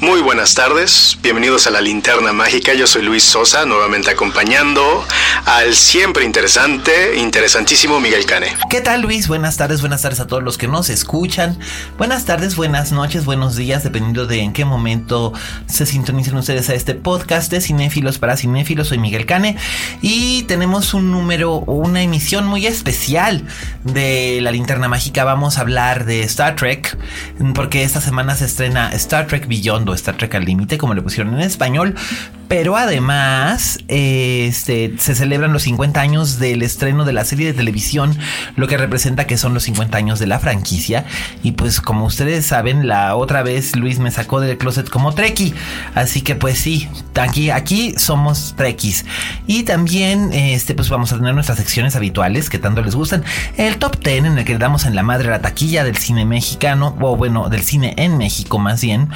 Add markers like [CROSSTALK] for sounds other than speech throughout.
Muy buenas tardes, bienvenidos a la Linterna Mágica, yo soy Luis Sosa, nuevamente acompañando al siempre interesante, interesantísimo Miguel Cane. ¿Qué tal Luis? Buenas tardes, buenas tardes a todos los que nos escuchan. Buenas tardes, buenas noches, buenos días, dependiendo de en qué momento se sintonicen ustedes a este podcast de Cinéfilos para Cinéfilos. Soy Miguel Cane y tenemos un número, una emisión muy especial de la Linterna Mágica. Vamos a hablar de Star Trek, porque esta semana se estrena Star Trek Beyond o Star Trek al límite, como le pusieron en español. Pero además, este, se celebran los 50 años del estreno de la serie de televisión, lo que representa que son los 50 años de la franquicia. Y pues como ustedes saben, la otra vez Luis me sacó del closet como Trekkie. Así que pues sí, aquí, aquí somos Trekkies. Y también, este, pues vamos a tener nuestras secciones habituales que tanto les gustan. El top 10 en el que le damos en la madre la taquilla del cine mexicano, o bueno, del cine en México más bien.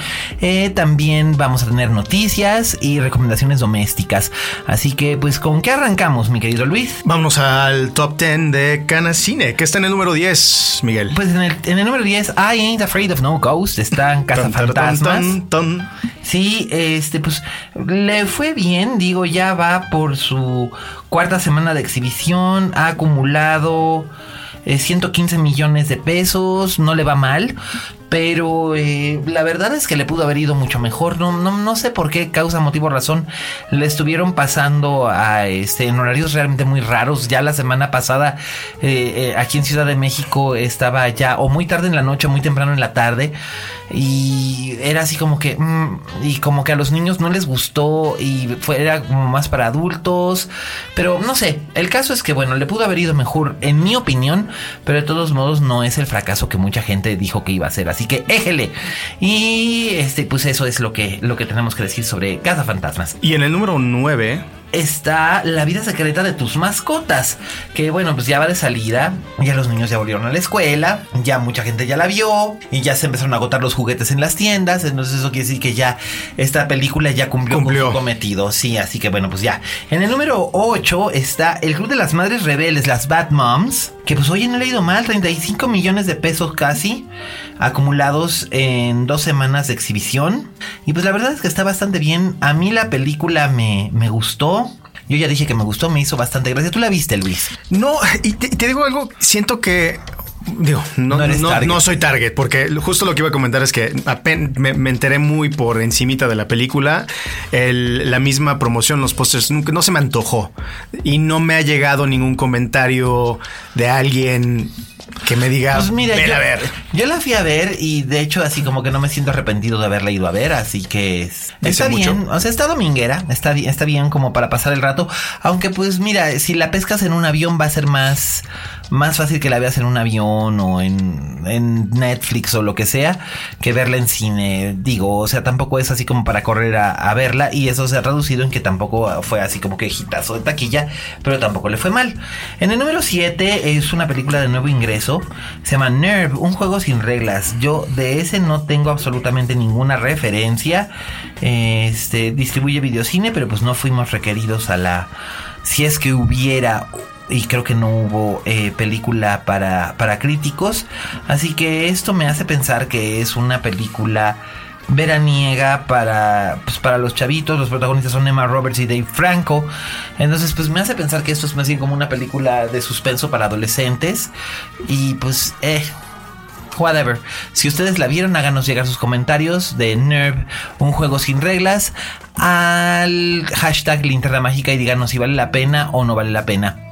También vamos a tener noticias y recomendaciones domésticas. Así que, pues, ¿con qué arrancamos, mi querido Luis? Vamos al top 10 de Cana Cine, que está en el número 10, Miguel. Pues en el, en el número 10, I Ain't Afraid of No Ghost, está en Casa Ton, ton, Fantasmas. ton, ton. Sí, este, pues le fue bien, digo, ya va por su cuarta semana de exhibición, ha acumulado eh, 115 millones de pesos, no le va mal, pero eh, la verdad es que le pudo haber ido mucho mejor, no, no, no sé por qué causa, motivo, razón, le estuvieron pasando a este en horarios realmente muy raros, ya la semana pasada eh, eh, aquí en Ciudad de México estaba ya o muy tarde en la noche muy temprano en la tarde. Y era así como que mm, y como que a los niños no les gustó y fue era como más para adultos. Pero no sé el caso es que bueno le pudo haber ido mejor en mi opinión pero de todos modos no es el fracaso que mucha gente dijo que iba a ser así que éjele. Y este pues eso es lo que lo que tenemos que decir sobre Casa Fantasmas. Y en el número 9, está La vida secreta de tus mascotas, que bueno, pues ya va de salida, ya los niños ya volvieron a la escuela, ya mucha gente ya la vio y ya se empezaron a agotar los juguetes en las tiendas, entonces eso quiere decir que ya esta película ya cumplió, Cumplió. con su cometido, sí, así que bueno, pues ya. En el número 8 está El Club de las Madres Rebeldes, las Bad Moms, que pues oye, no le ha ido mal, 35 millones de pesos casi acumulados en dos semanas de exhibición. Y pues la verdad es que está bastante bien. A mí la película me, me gustó. Yo ya dije que me gustó, me hizo bastante gracia. ¿Tú la viste, Luis? No, y te, te digo algo, siento que... Digo, no, No no- soy target, porque justo lo que iba a comentar es que apen- me, me enteré muy por encimita de la película. El- la misma promoción, los pósters, nunca- no se me antojó. Y no me ha llegado ningún comentario de alguien que me diga, Pues mira, "Ven yo, a ver. yo la fui a ver y de hecho así como que no me siento arrepentido de haberla ido a ver, así que está mucho. bien, o sea, está dominguera, está, está bien como para pasar el rato, aunque pues mira, si la pescas en un avión va a ser más, más fácil que la veas en un avión o en, Netflix o lo que sea que verla en cine, digo, o sea, tampoco es así como para correr a, a verla y eso se ha reducido en que tampoco fue así como que hitazo de taquilla, pero tampoco le fue mal. En el número 7 es una película de nuevo ingreso, se llama Nerve, un juego sin reglas. Yo de ese no tengo absolutamente ninguna referencia. Este distribuye videocine, pero pues no fuimos requeridos a la si es que hubiera y creo que no hubo eh, película para, para críticos. Así que esto me hace pensar que es una película veraniega para, pues, para los chavitos. Los protagonistas son Emma Roberts y Dave Franco. Entonces, pues me hace pensar que esto es más bien como una película de suspenso para adolescentes. Y pues, eh. Whatever. Si ustedes la vieron, háganos llegar sus comentarios de Nerve, un juego sin reglas, al hashtag linterna mágica y díganos si vale la pena o no vale la pena.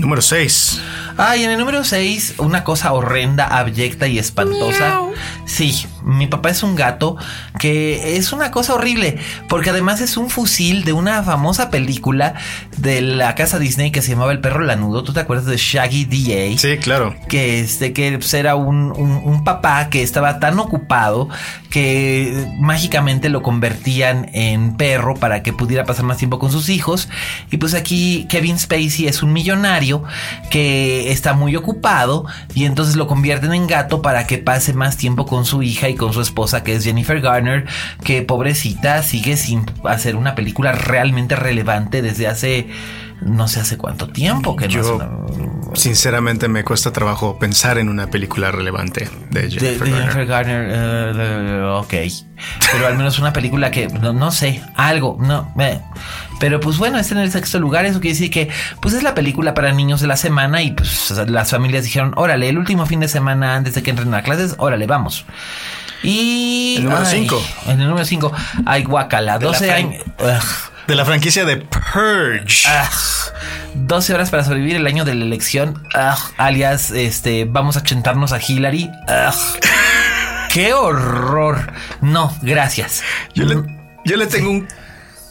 Número 6. Ay, en el número 6, una cosa horrenda, abyecta y espantosa. Sí, mi papá es un gato que es una cosa horrible, porque además es un fusil de una famosa película de la casa Disney que se llamaba El perro lanudo. ¿Tú te acuerdas de Shaggy DA? Sí, claro. Que, este, que pues, era un, un- un papá que estaba tan ocupado que mágicamente lo convertían en perro para que pudiera pasar más tiempo con sus hijos. Y pues aquí Kevin Spacey es un millonario que está muy ocupado y entonces lo convierten en gato para que pase más tiempo con su hija y con su esposa que es Jennifer Garner, que pobrecita sigue sin hacer una película realmente relevante desde hace no sé hace cuánto tiempo que no Yo, una- sinceramente, me cuesta trabajo pensar en una película relevante de Jennifer de Garner. Jennifer Garner, de- ok. Pero al menos una película que, no, no sé, algo, no. eh. Pero pues bueno, está en el sexto lugar. Eso quiere decir que, pues es la película para niños de la semana y pues las familias dijeron, órale, el último fin de semana antes de que entren a clases, órale, vamos. Y. El número ay, cinco. En el número 5. Ay, guacala. De la 12 fran- años. ugh. De la franquicia de Purge. Ah, 12 horas para sobrevivir el año de la elección. Ah, alias, este, vamos a chentarnos a Hillary. Ah, qué horror. No, gracias. Yo le, yo le tengo un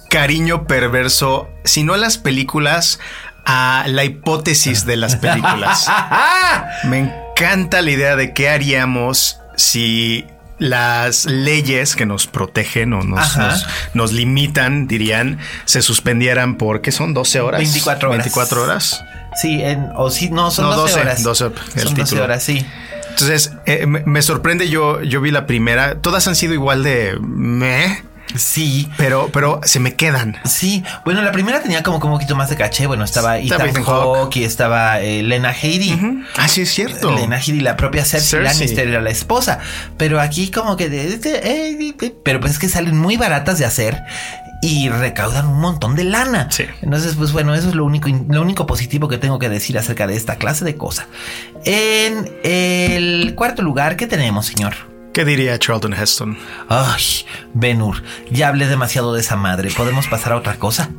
cariño perverso, si no a las películas, a la hipótesis de las películas. [LAUGHS] Me encanta la idea de qué haríamos si las leyes que nos protegen o nos, nos, nos limitan, dirían, se suspendieran por, ¿qué son? 12 horas. 24 horas. 24 horas. Sí, en, o sí, no, son No, 12, 12, horas. 12, el son 12 título. horas, sí. Entonces, eh, me, me sorprende, yo, yo vi la primera, todas han sido igual de meh, Sí. pero, pero se me quedan. Sí, bueno, la primera tenía como, como un poquito más de caché. Bueno, estaba Ethan Hawke. Y estaba eh, Lena Headey. Ah, sí, es cierto. Lena Headey, la propia Cersei, Cersei. Lannister era la esposa. Pero aquí como que... de- de- eh, eh, pero pues es que salen muy baratas de hacer y recaudan un montón de lana. Sí. Entonces, pues bueno, eso es lo único, lo único positivo que tengo que decir acerca de esta clase de cosa. En el cuarto lugar, ¿qué tenemos, señor? ¿Qué diría Charlton Heston? Ay, Benur, ya hablé demasiado de esa madre. ¿Podemos pasar a otra cosa?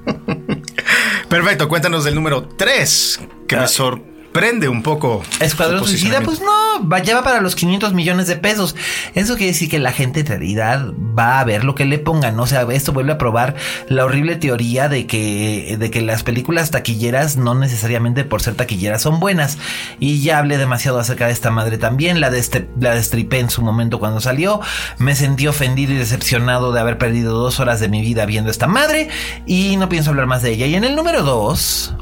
[LAUGHS] Perfecto, cuéntanos del número 3, que me sorprende un poco. Escuadrón su Suicida, pues no, ya va para los 500 millones de pesos. Eso quiere decir que la gente en realidad va a ver lo que le pongan. O sea, esto vuelve a probar la horrible teoría de que, de que las películas taquilleras no necesariamente por ser taquilleras son buenas. Y ya hablé demasiado acerca de esta madre también. La, deste- la destripé en su momento cuando salió. Me sentí ofendido y decepcionado de haber perdido dos horas de mi vida viendo esta madre. Y no pienso hablar más de ella. Y en el número dos...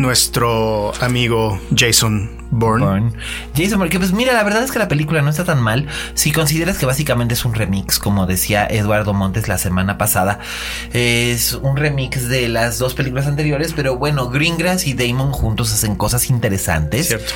Nuestro amigo Jason Bourne. Jason Bourne, que pues mira, la verdad es que la película no está tan mal si consideras que básicamente es un remix, como decía Eduardo Montes la semana pasada. Es un remix de las dos películas anteriores, pero bueno, Greengrass y Damon juntos hacen cosas interesantes. Cierto.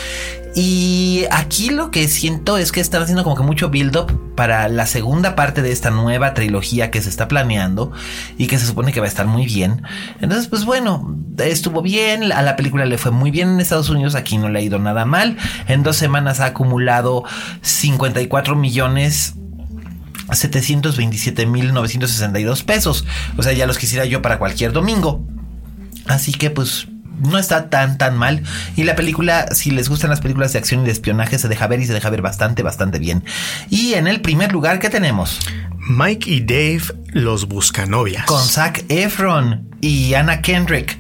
Y aquí lo que siento es que están haciendo como que mucho build-up para la segunda parte de esta nueva trilogía que se está planeando y que se supone que va a estar muy bien. Entonces, pues bueno, estuvo bien, a la película le fue muy bien en Estados Unidos, aquí no le ha ido nada mal. En dos semanas ha acumulado 54 millones 727.962 pesos. O sea, ya los quisiera yo para cualquier domingo. Así que pues no está tan tan mal. Y la película, si les gustan las películas de acción y de espionaje, se deja ver y se deja ver bastante, bastante bien. Y en el primer lugar, ¿qué tenemos? Mike y Dave, los buscanovias. Con Zac Efron y Anna Kendrick.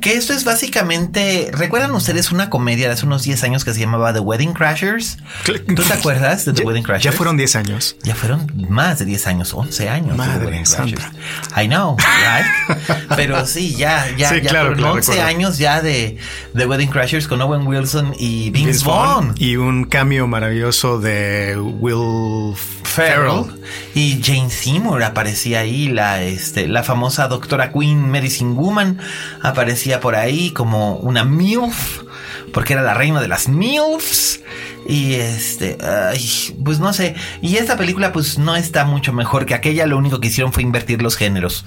Que esto es básicamente. ¿Recuerdan ustedes una comedia de hace unos 10 años que se llamaba The Wedding Crashers? ¿Tú te acuerdas de The Ya- Wedding Crashers? Ya fueron 10 años. Ya fueron más de 10 años, 11 años. Madre The Wedding santa. Crashers. I know, right? Pero sí, ya, ya, Sí, ya claro fueron que la 11 recuerdo. años ya de The Wedding Crashers con Owen Wilson y Vince, Vince. Vaughn y un cambio maravilloso de Will Ferrell. Ferrell y Jane Seymour aparecía ahí, la, este, la famosa doctora Queen Medicine Woman aparecía por ahí como una MILF, porque era la reina de las MILFs. Y este, pues no sé. Y esta película, pues no está mucho mejor que aquella. Lo único que hicieron fue invertir los géneros.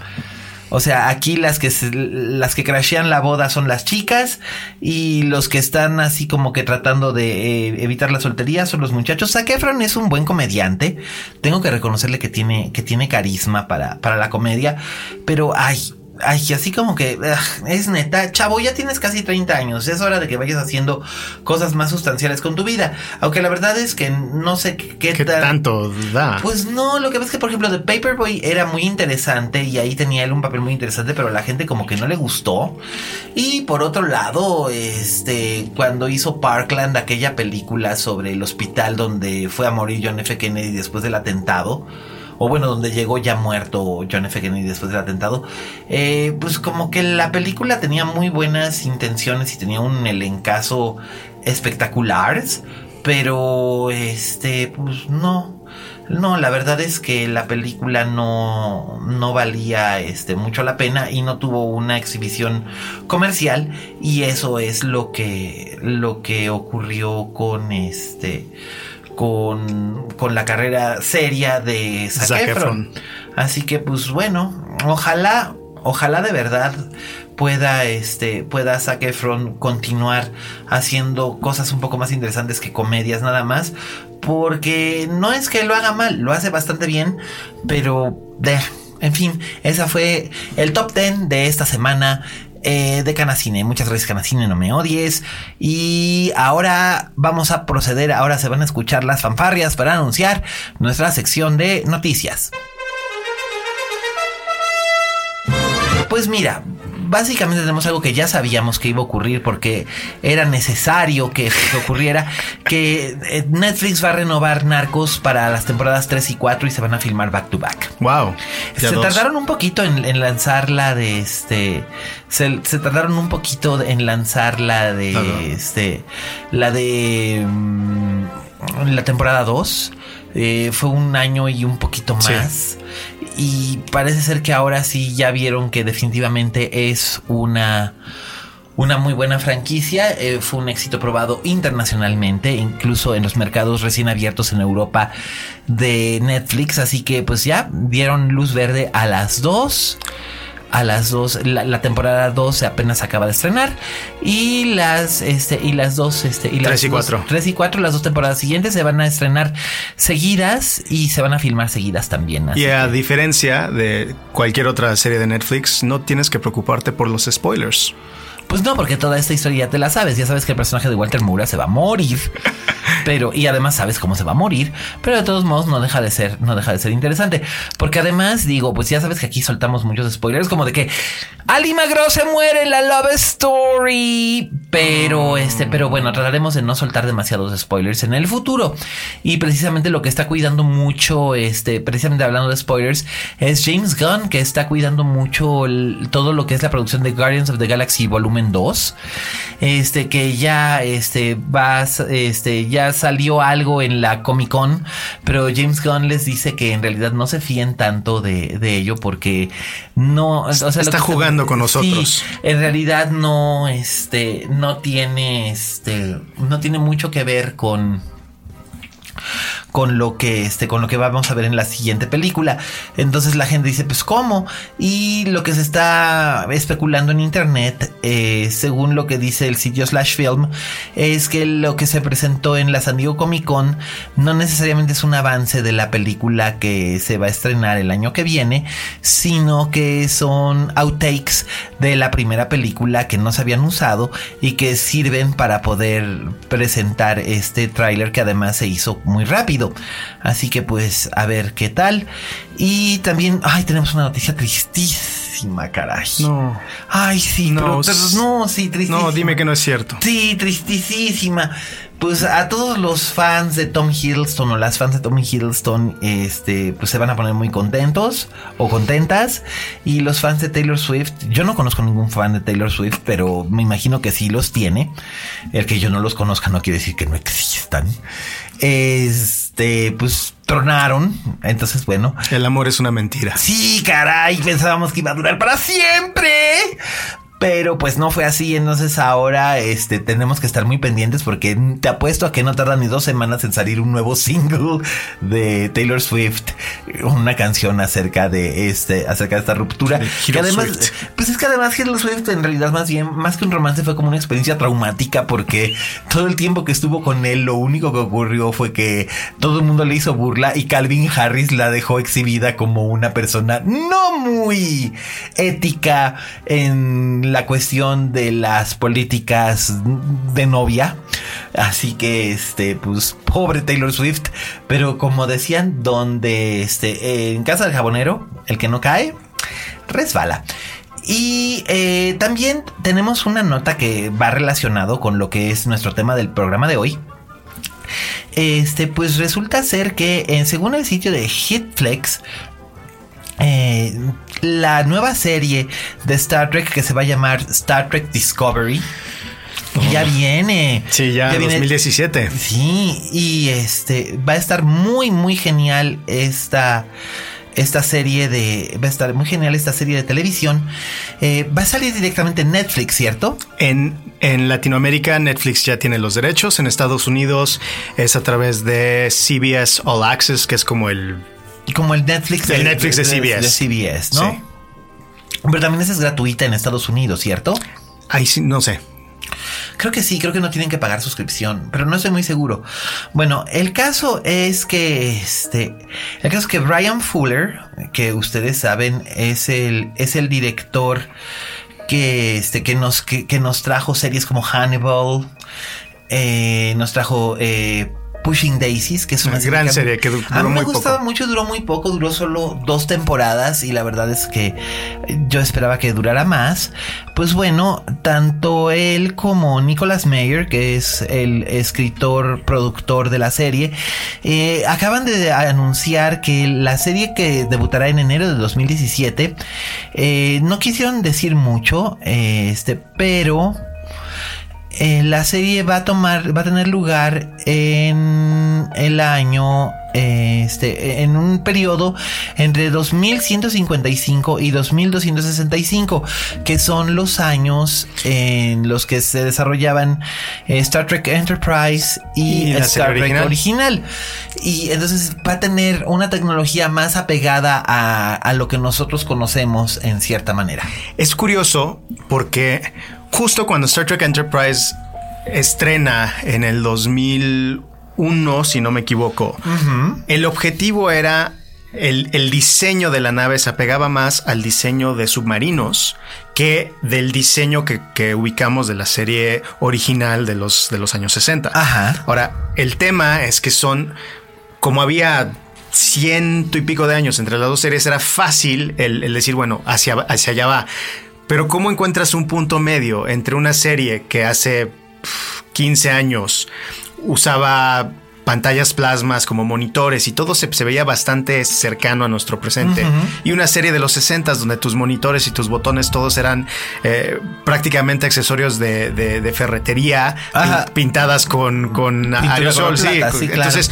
O sea, aquí las que se- las que crashean la boda son las chicas y los que están así como que tratando de eh, evitar la soltería son los muchachos. Zac Efron es un buen comediante. Tengo que reconocerle que tiene que tiene carisma para para la comedia, pero ay, Ay, así como que es neta, chavo, ya tienes casi 30 años, es hora de que vayas haciendo cosas más sustanciales con tu vida. Aunque la verdad es que no sé qué, ¿Qué tanto da? Pues no, lo que pasa es que, por ejemplo, The Paperboy era muy interesante y ahí tenía él un papel muy interesante, pero la gente como que no le gustó. Y por otro lado, este, cuando hizo Parkland, aquella película sobre el hospital donde fue a morir John F. Kennedy después del atentado, o bueno, donde llegó ya muerto John F. Kennedy después del atentado, eh, pues como que la película tenía muy buenas intenciones y tenía un elencazo espectacular, pero este, pues no. No, la verdad es que la película no, no valía este, mucho la pena y no tuvo una exhibición comercial y eso es lo que, lo que ocurrió con este con, con la carrera seria de Zac, Efron. Así que pues bueno, ojalá, ojalá de verdad pueda este pueda Zac Efron continuar haciendo cosas un poco más interesantes que comedias nada más porque no es que lo haga mal lo hace bastante bien pero de, en fin esa fue el top 10 de esta semana eh, de Canacine. Muchas gracias Canacine, no me odies. Y ahora vamos a proceder, ahora se van a escuchar las fanfarrias para anunciar nuestra sección de noticias. Pues mira, básicamente tenemos algo que ya sabíamos que iba a ocurrir porque era necesario que [LAUGHS] ocurriera, que eh, Netflix va a renovar Narcos para las temporadas 3 y 4 y se van a filmar back to back. Wow. Se tardaron un poquito en, lanzar la de este. Se, tardaron un poquito en lanzar la de este. La de. Mm, la temporada 2. Eh, fue un año y un poquito más y parece ser que ahora sí ya vieron que definitivamente es una una muy buena franquicia, eh, fue un éxito probado internacionalmente, incluso en los mercados recién abiertos en Europa de Netflix, así que pues ya dieron luz verde a las dos a las dos, la, temporada 2 se apenas acaba de estrenar y las, este, y las dos, este, y las 3 y 4. 3 y 4, las dos temporadas siguientes se van a estrenar seguidas y se van a filmar seguidas también. y a diferencia de cualquier otra serie de Netflix, no tienes que preocuparte por los spoilers. Pues no, porque toda esta historia ya te la sabes. Ya sabes que el personaje de Walter Mura se va a morir. Pero, y además sabes cómo se va a morir. Pero de todos modos no deja de ser, no deja de ser interesante. Porque además, digo, pues ya sabes que aquí soltamos muchos spoilers, como de que Ali Magro se muere en la Love Story. Pero este, pero bueno, trataremos de no soltar demasiados spoilers en el futuro. Y precisamente lo que está cuidando mucho, este, precisamente hablando de spoilers, es James Gunn, que está cuidando mucho todo lo que es la producción de Guardians of the Galaxy Volumen 2, este que ya este va este ya salió algo en la Comic Con, pero James Gunn les dice que en realidad no se fíen tanto de, ello porque no o sea, está jugando con nosotros. en realidad no este no tiene este no tiene mucho que ver con con lo que este con lo que vamos a ver en la siguiente película. Entonces la gente dice, pues cómo. Y lo que se está especulando en internet, eh, según lo que dice el sitio Slash Film, es que lo que se presentó en la San Diego Comic Con no necesariamente es un avance de la película que se va a estrenar el año que viene, sino que son outtakes de la primera película que no se habían usado y que sirven para poder presentar este tráiler que además se hizo muy rápido. Así que pues a ver qué tal. Y también, ay, tenemos una noticia tristísima, caray. No. Ay, sí, no, no, sí, tristísima. No, dime que no es cierto. Sí, tristísima. Pues a todos los fans de Tom Hiddleston o las fans de Tom Hiddleston, este, pues se van a poner muy contentos o contentas. Y los fans de Taylor Swift, yo no conozco ningún fan de Taylor Swift, pero me imagino que sí los tiene. El que yo no los conozca no quiere decir que no existan este, pues tronaron. Entonces, bueno. El amor es una mentira. Sí, caray, pensábamos que iba a durar para siempre. Pero pues no fue así, entonces ahora este, tenemos que estar muy pendientes porque te apuesto a que no tarda ni dos semanas en salir un nuevo [LAUGHS] single de Taylor Swift, una canción acerca de este, acerca de esta ruptura. Que además, pues es que además Taylor Swift en realidad más bien, más que un romance fue como una experiencia traumática porque todo el tiempo que estuvo con él lo único que ocurrió fue que todo el mundo le hizo burla y Calvin Harris la dejó exhibida como una persona no muy ética en la cuestión de las políticas de novia. Así que, este, pues, pobre Taylor Swift. Pero como decían, donde, este, en casa del jabonero, el que no cae, resbala. Y eh, también tenemos una nota que va relacionado con lo que es nuestro tema del programa de hoy. Este, pues resulta ser que eh, según el sitio de Hitflex, eh, la nueva serie de Star Trek que se va a llamar Star Trek Discovery. Ya oh. viene. Sí, ya, en 2017. Sí, y este va a estar muy, muy genial esta, esta serie de. Va a estar muy genial esta serie de televisión. Eh, va a salir directamente en Netflix, ¿cierto? En, en Latinoamérica, Netflix ya tiene los derechos. En Estados Unidos es a través de CBS All Access, que es como el como el Netflix de, Netflix de, CBS. De CBS, ¿no? Sí. Pero también esa es gratuita en Estados Unidos, ¿cierto? Ahí sí, no sé. Creo que sí, creo que no tienen que pagar suscripción, pero no estoy muy seguro. Bueno, el caso es que este, el caso es que Brian Fuller, que ustedes saben, es el, es el director que, este, que nos, que, nos trajo series como Hannibal, eh, nos trajo eh, Pushing Daisies, que es una, gran serie que duró a mí me gustaba mucho, duró muy poco, duró solo dos temporadas y la verdad es que yo esperaba que durara más. Pues bueno, tanto él como Nicholas Mayer, que es el escritor, productor de la serie, eh, acaban de anunciar que la serie que debutará en enero de 2017, eh, no quisieron decir mucho, eh, este, pero eh, la serie va a tomar, va a tener lugar en el año, este, en un periodo entre 2155 y 2265, que son los años en los que se desarrollaban eh, Star Trek Enterprise y, Star Trek original. original. Y entonces va a tener una tecnología más apegada a, a lo que nosotros conocemos en cierta manera. Es curioso porque justo cuando Star Trek Enterprise estrena en el 2001, si no me equivoco, el objetivo era el, diseño de la nave se apegaba más al diseño de submarinos que del diseño que, ubicamos de la serie original de los, de los años 60. Ahora, el tema es que son, como había ciento y pico de años entre las dos series, era fácil el, decir, bueno, hacia, hacia allá va. Pero ¿cómo encuentras un punto medio entre una serie que hace 15 años usaba pantallas plasmas como monitores y todo se, veía bastante cercano a nuestro presente. Y una serie de los 60 donde tus monitores y tus botones todos eran eh, prácticamente accesorios de, ferretería pintadas con, con aerosol. Sí, Entonces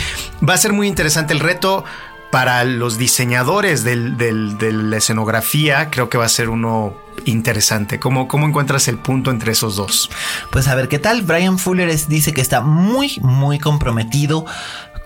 va a ser muy interesante el reto para los diseñadores de la escenografía, creo que va a ser uno interesante. ¿Cómo, ¿Cómo encuentras el punto entre esos dos? Pues a ver qué tal. Brian Fuller dice que está muy, muy comprometido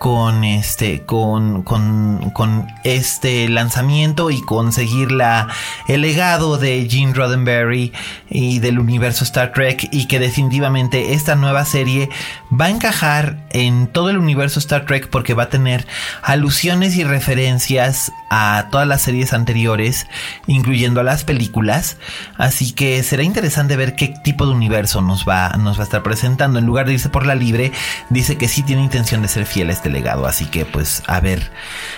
con este con, con, este lanzamiento y conseguir la, el legado de Gene Roddenberry y del universo Star Trek y que definitivamente esta nueva serie va a encajar en todo el universo Star Trek porque va a tener alusiones y referencias a todas las series anteriores incluyendo a las películas así que será interesante ver qué tipo de universo nos va, nos va a estar presentando en lugar de irse por la libre dice que sí tiene intención de ser fiel a este legado. Así que pues a ver,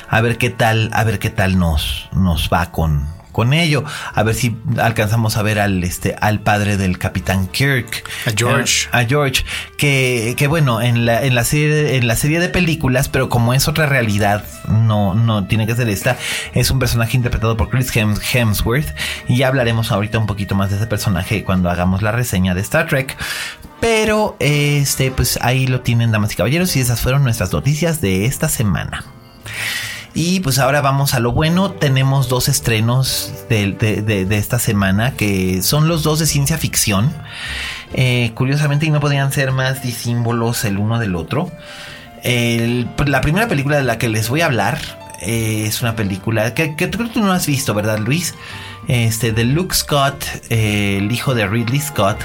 a ver qué tal, a ver qué tal nos, nos va con, con ello. A ver si alcanzamos a ver al, este, al padre del capitán Kirk. A George. A, George. Que, que bueno, en la, en, la serie, en la serie de películas, pero como es otra realidad, no, no tiene que ser esta. Es un personaje interpretado por Chris Hemsworth. Y ya hablaremos ahorita un poquito más de ese personaje cuando hagamos la reseña de Star Trek. Pero, este, pues ahí lo tienen, damas y caballeros, y esas fueron nuestras noticias de esta semana. Y pues ahora vamos a lo bueno. Tenemos dos estrenos de, de- de- de esta semana que son los dos de ciencia ficción. Eh, curiosamente, y no podían ser más disímbolos el uno del otro. El- la primera película de la que les voy a hablar eh, es una película que, creo que tú no has visto, ¿verdad, Luis? Este, de Luke Scott, eh, el hijo de Ridley Scott.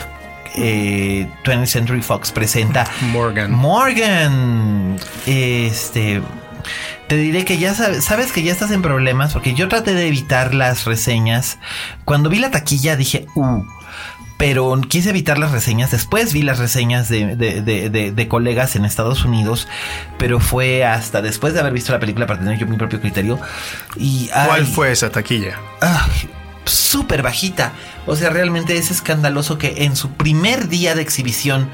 Eh, 20th Century Fox presenta Morgan. Morgan. Este. Te diré que ya sabes, sabes que ya estás en problemas porque yo traté de evitar las reseñas. Cuando vi la taquilla dije, uh. Pero quise evitar las reseñas. Después vi las reseñas de, de- de- colegas en Estados Unidos. Pero fue hasta después de haber visto la película para tener yo mi propio criterio. Y, ¿Cuál ay, fue esa taquilla? Súper bajita. O sea, realmente es escandaloso que en su primer día de exhibición,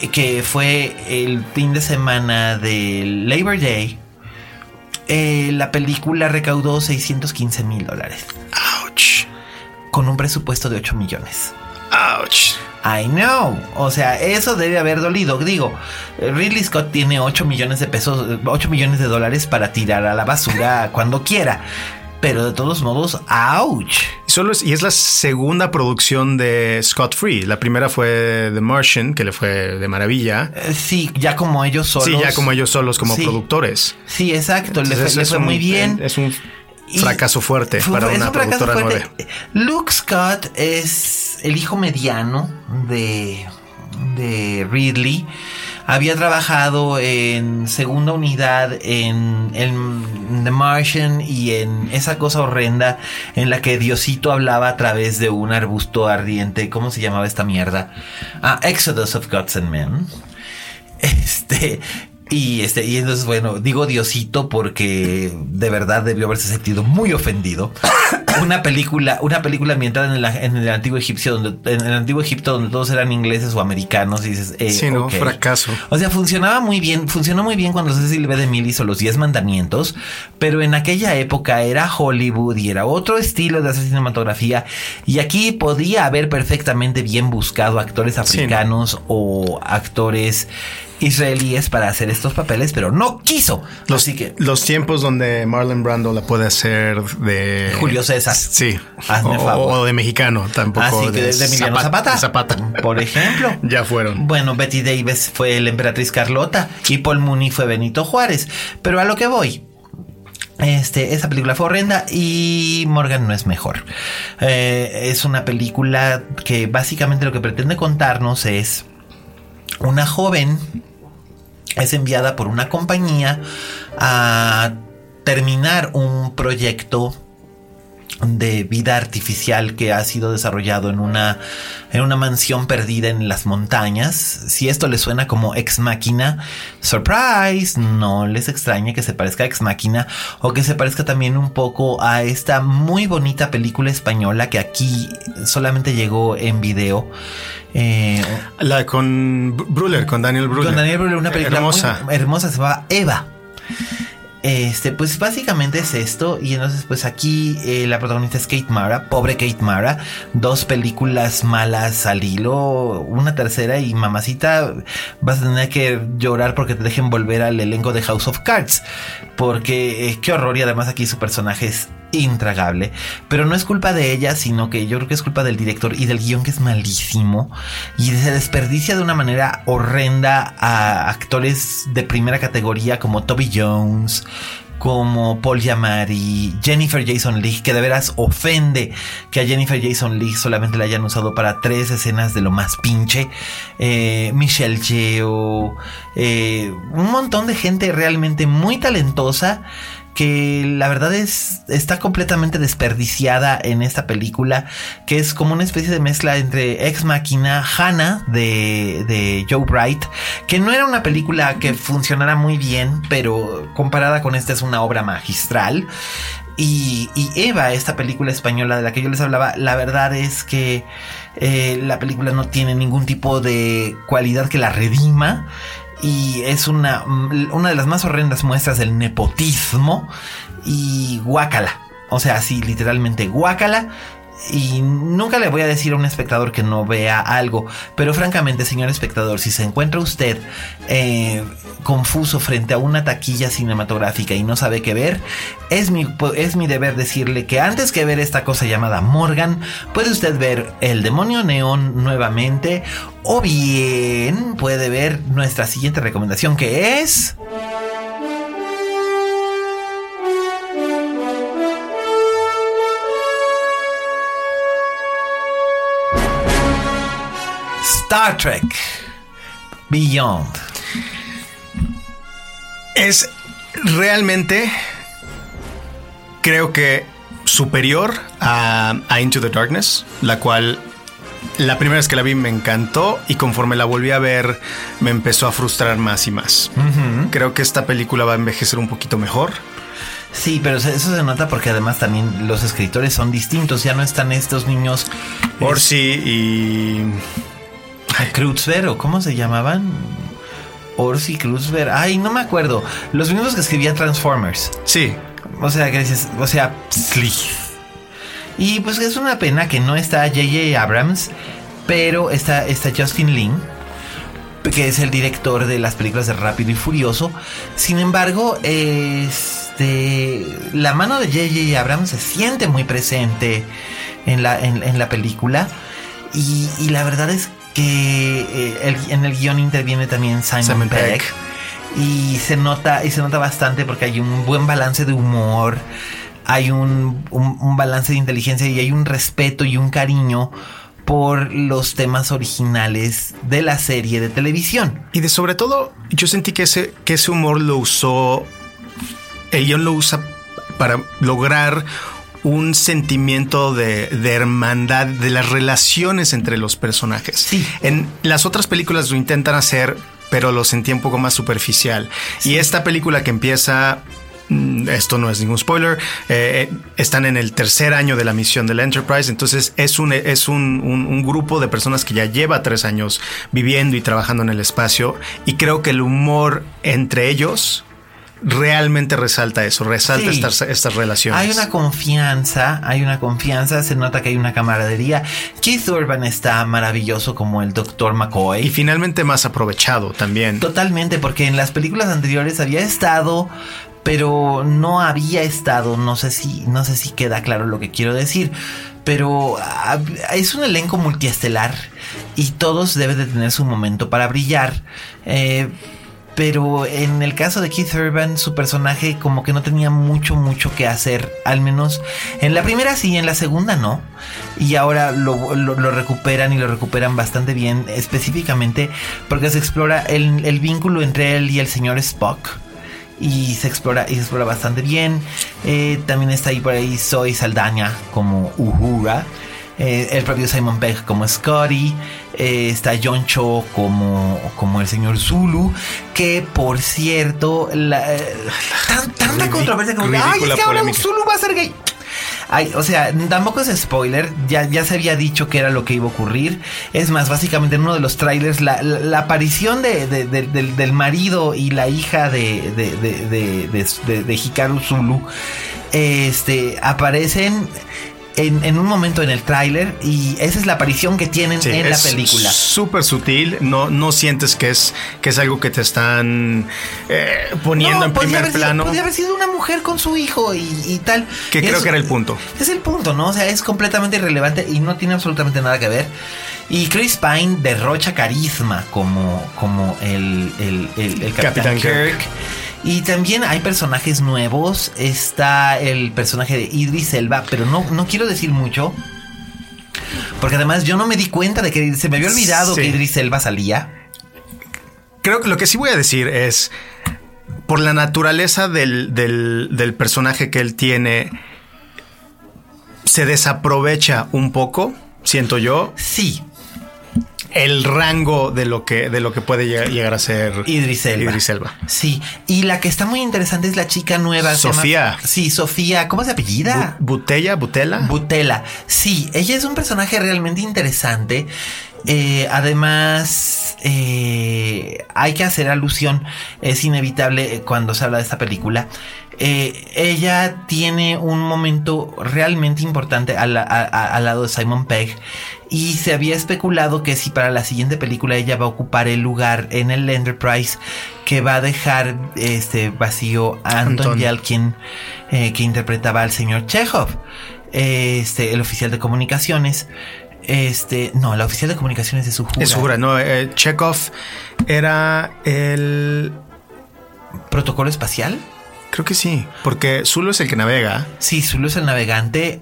eh, que fue el fin de semana del Labor Day, eh, la película recaudó 615 mil dólares, Ouch. con un presupuesto de 8 millones. Ouch. I know. O sea, eso debe haber dolido. Digo, Ridley Scott tiene 8 millones de pesos, eh, 8 millones de dólares para tirar a la basura cuando quiera. Pero de todos modos, ouch. Solo es, y es la segunda producción de Scott Free. La primera fue The Martian, que le fue de maravilla. Eh, Sí, ya como ellos solos. Sí, ya como ellos solos como Sí. productores. Sí, exacto. Le fue, Entonces, le es fue un- muy bien. Es un fracaso fuerte fue- para una un productora nueve. Luke Scott es el hijo mediano de, de Ridley. Había trabajado en segunda unidad en, en The Martian y en esa cosa horrenda en la que Diosito hablaba a través de un arbusto ardiente. ¿Cómo se llamaba esta mierda? Ah, Exodus of Gods and Men. Este. Y este, y entonces, bueno, digo Diosito porque de verdad debió haberse sentido muy ofendido. [COUGHS] Una película, una película ambientada en el, en el antiguo egipcio, donde, en el antiguo Egipto, donde todos eran ingleses o americanos, y dices, eh, Sí, no, ok. fracaso. O sea, funcionaba muy bien, funcionó muy bien cuando Cecil B. DeMille hizo los 10 mandamientos, pero en aquella época era Hollywood y era otro estilo de hacer cinematografía, y aquí podía haber perfectamente bien buscado actores Sí, no. africanos o actores israelíes para hacer estos papeles, pero no quiso. Los, Así que los tiempos donde Marlon Brando la puede hacer de Julio César. Sí. Hazme o, favor. o de mexicano, tampoco. Así que de, de Emiliano Zapata, Zapata. por ejemplo. [LAUGHS] Ya fueron. Bueno, Betty Davis fue la emperatriz Carlota y Paul Mooney fue Benito Juárez. Pero a lo que voy. Este, esa película fue horrenda y Morgan no es mejor. Eh, es una película que básicamente lo que pretende contarnos es una joven es enviada por una compañía a terminar un proyecto de vida artificial que ha sido desarrollado en una, en una mansión perdida en las montañas. Si esto les suena como Ex Máquina, surprise, no les extrañe que se parezca a Ex Máquina o que se parezca también un poco a esta muy bonita película española que aquí solamente llegó en video. Eh, La con Bruller, con Daniel Bruller. con Daniel Brühl, una película hermosa. muy hermosa, se llama Eva. Este, pues básicamente es esto. Y entonces, pues aquí eh, la protagonista es Kate Mara, pobre Kate Mara. Dos películas malas al hilo, una tercera y mamacita, vas a tener que llorar porque te dejen volver al elenco de House of Cards. Porque eh, qué horror, y además aquí su personaje es intragable. Pero no es culpa de ella, sino que yo creo que es culpa del director y del guion que es malísimo. Y se desperdicia de una manera horrenda a actores de primera categoría como Toby Jones. Como Paul Giamatti, Jennifer Jason Leigh, que de veras ofende que a Jennifer Jason Leigh solamente la hayan usado para tres escenas de lo más pinche. Eh, Michelle Yeoh, eh, un montón de gente realmente muy talentosa que la verdad es está completamente desperdiciada en esta película que es como una especie de mezcla entre Ex Machina Hannah de, de Joe Bright que no era una película que funcionara muy bien pero comparada con esta es una obra magistral. Y, Eva, esta película española de la que yo les hablaba, la verdad es que eh, la película no tiene ningún tipo de cualidad que la redima y es una, una de las más horrendas muestras del nepotismo y guácala. O sea, sí, literalmente guácala. Y nunca le voy a decir a un espectador que no vea algo, pero francamente, señor espectador, si se encuentra usted eh, confuso frente a una taquilla cinematográfica y no sabe qué ver, es mi, es mi deber decirle que antes que ver esta cosa llamada Morgan, puede usted ver El demonio neón nuevamente o bien puede ver nuestra siguiente recomendación que es... Star Trek Beyond. Es realmente, creo que superior a, Into the Darkness, la cual la primera vez que la vi me encantó y conforme la volví a ver me empezó a frustrar más y más. Creo que esta película va a envejecer un poquito mejor. Sí, pero eso se nota porque además también los escritores son distintos. Ya no están estos niños. Orsi y Kruzber o cómo se llamaban. Orsi Kruzber. Ay, no me acuerdo. Los mismos que escribían Transformers. Sí. O sea, que dices, o sea, Y pues es una pena que no está J.J. Abrams, pero está, está Justin Lin, que es el director de las películas de Rápido y Furioso. Sin embargo, este, la mano de J.J. Abrams se siente muy presente en la, en, la película. Y, y, la verdad es que eh, en el guion interviene también Simon, Pegg. Y se nota, y se nota bastante porque hay un buen balance de humor, hay un, balance de inteligencia y hay un respeto y un cariño por los temas originales de la serie de televisión. Y de sobre todo, yo sentí que ese, que ese humor lo usó, el guion lo usa para lograr un sentimiento de, hermandad, de las relaciones entre los personajes. Sí. En las otras películas lo intentan hacer, pero lo sentí un poco más superficial. Y esta película que empieza mm, esto no es ningún spoiler, eh, eh, están en el tercer año de la misión del Enterprise, entonces es, un, es un, grupo de personas que ya lleva tres años viviendo y trabajando en el espacio y creo que el humor entre ellos realmente resalta eso, resalta estas, relaciones. Hay una confianza, hay una confianza, se nota que hay una camaradería. Keith Urban está maravilloso como el Dr. McCoy. Y finalmente más aprovechado también. Totalmente, porque en las películas anteriores había estado pero no había estado, no sé si no sé si queda claro lo que quiero decir, pero ah, es un elenco multiestelar y todos deben de tener su momento para brillar. Eh, pero en el caso de Keith Urban, su personaje como que no tenía mucho, mucho que hacer. Al menos en la primera sí, en la segunda no. Y ahora lo, recuperan y lo recuperan bastante bien, específicamente porque se explora el, vínculo entre él y el señor Spock. Y se explora, y se explora bastante bien. Eh, también está ahí por ahí Zoe Saldaña como Uhura. Eh, el propio Simon Pegg como Scotty, eh, está John Cho como, como el señor Zulu, que por cierto, la, eh, tanta controversia como, ay, es que ahora un Zulu va a ser gay. Ay, o sea, tampoco es spoiler, ya, ya se había dicho que era lo que iba a ocurrir. Es más, básicamente en uno de los trailers, la, la, aparición de, del, del, marido y la hija de, de, Hikaru Zulu este, aparecen en, un momento en el tráiler y esa es la aparición que tienen en la película. Súper sutil, no, no sientes que es, que es algo que te están eh, poniendo en primer plano. podría haber sido una mujer con su hijo y, tal. Que creo que era el punto. Es el punto, ¿no? O sea, es completamente irrelevante y no tiene absolutamente nada que ver. Y Chris Pine derrocha carisma como, como el, el, Capitán, Kirk. Y también hay personajes nuevos. Está el personaje de Idris Elba, pero no, no quiero decir mucho. Porque además yo no me di cuenta de que se me había olvidado que Idris Elba salía. Creo que lo que sí voy a decir es, por la naturaleza del, del personaje que él tiene, se desaprovecha un poco, siento yo. Sí el rango de lo que, de lo que puede llegar, a ser Idris Elba. Sí, y la que está muy interesante es la chica nueva. Sofía. sí, Sofía. ¿Cómo se apellida? Butella, Butela. Butela. Sí, ella es un personaje realmente interesante. Eh, además, eh, hay que hacer alusión, es inevitable cuando se habla de esta película. Eh, ella tiene un momento realmente importante al, al lado de Simon Pegg y se había especulado que si para la siguiente película ella va a ocupar el lugar en el Enterprise que va a dejar este vacío a Anton, Anton. Yelkin eh, que interpretaba al señor Chekhov, este el oficial de comunicaciones. Este, no, la oficial de comunicaciones de su Es segura, no. eh, Chekhov era el. protocolo espacial. Creo que sí, porque Zulu es el que navega. Sí, Zulu es el navegante.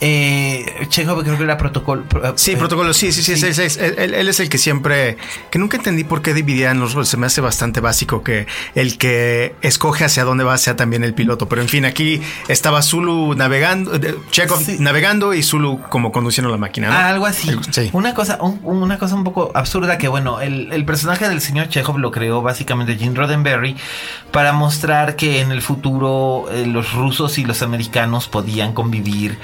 Eh, Chekhov creo que era protocolo. pro- Sí, eh, protocolo, sí, sí, sí, sí. es- es- es- él, él es el que siempre, que nunca entendí por qué dividían los roles, se me hace bastante básico que el que escoge hacia dónde va sea también el piloto, pero en fin, aquí estaba Zulu navegando, eh, Chekhov Sí. navegando y Zulu como conduciendo la máquina. ¿no? Ah, algo así. Sí. Una cosa, un- una cosa un poco absurda que bueno, el, el personaje del señor Chekhov lo creó básicamente Gene Roddenberry para mostrar que en el futuro eh, los rusos y los americanos podían convivir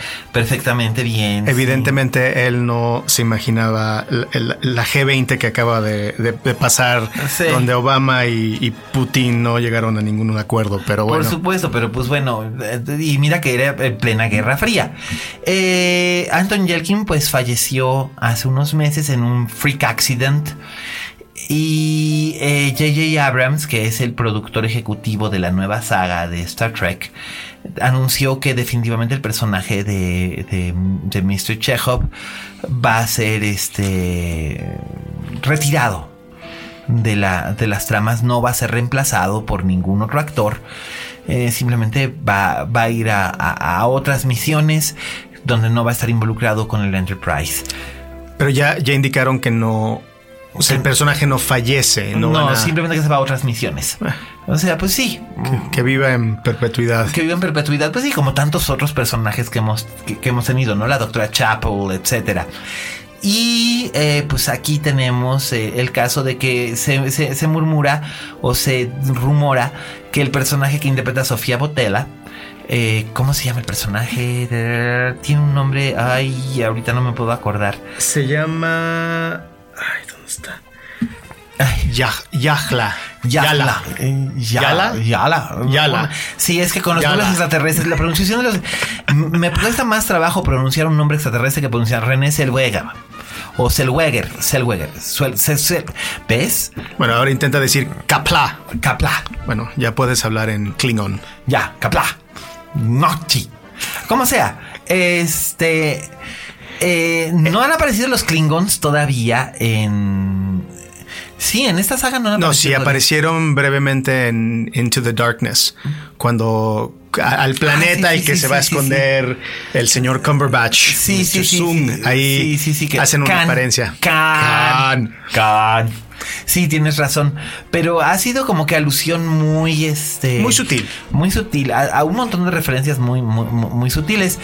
perfectamente bien. Evidentemente él no se imaginaba la, la- la G20 que acaba de, de- de pasar, Sí. donde Obama y, y Putin no llegaron a ningún acuerdo, pero Por supuesto, pero pues bueno, eh, y mira que era en plena Guerra Fría. Eh, Anton Yelkin pues falleció hace unos meses en un freak accident. Y eh, J.J. Abrams, que es el productor ejecutivo de la nueva saga de Star Trek, anunció que definitivamente el personaje de, de, de Mr. Chekhov va a ser este retirado de, la, de las tramas no va a ser reemplazado por ningún otro actor. Eh, simplemente va, va a ir a, a- a otras misiones donde no va a estar involucrado con el Enterprise. Pero ya, ya indicaron que no, o sea, el personaje no fallece, no, No, a- simplemente que se va a otras misiones. O sea, pues sí. que, que viva en perpetuidad. Que vive en perpetuidad, pues sí, como tantos otros personajes que hemos, que, que hemos tenido, ¿no? La doctora Chapel, etcétera. Y eh, pues aquí tenemos eh, el caso de que se, se- se murmura o se rumora que el personaje que interpreta Sofía Botella, eh, ¿cómo se llama el personaje? Tiene un nombre, ay, ahorita no me puedo acordar. Se llama. Ay, ¿dónde está? Ay, Yaj- Yajla. Yala. Eh, Yala. Yala. Yala. Sí, es que con los nombres extraterrestres, la pronunciación de los. Me cuesta más trabajo pronunciar un nombre extraterrestre que pronunciar René Zellweger. O Zellweger. Zellweger. Suel- se- se- ¿Ves? Bueno, ahora intenta decir Kapla. Kapla. Bueno, ya puedes hablar en Klingon. Ya, Kapla. Nochi. Como sea. Este. Eh, no han aparecido los Klingons todavía en. Sí, en esta saga no han No, aparecido. sí, aparecieron brevemente en Into the Darkness. Cuando a- al planeta Ah, sí, el sí, que sí, se va a sí, sí, esconder el señor Cumberbatch. Sí, sí, Mr. sí, Sung, sí. ahí Sí, sí, sí, que- hacen una apariencia. Khan. Khan. Sí, tienes razón. Pero ha sido como que alusión muy este. Muy sutil. Muy sutil. A, a un montón de referencias muy, muy, muy- sutiles.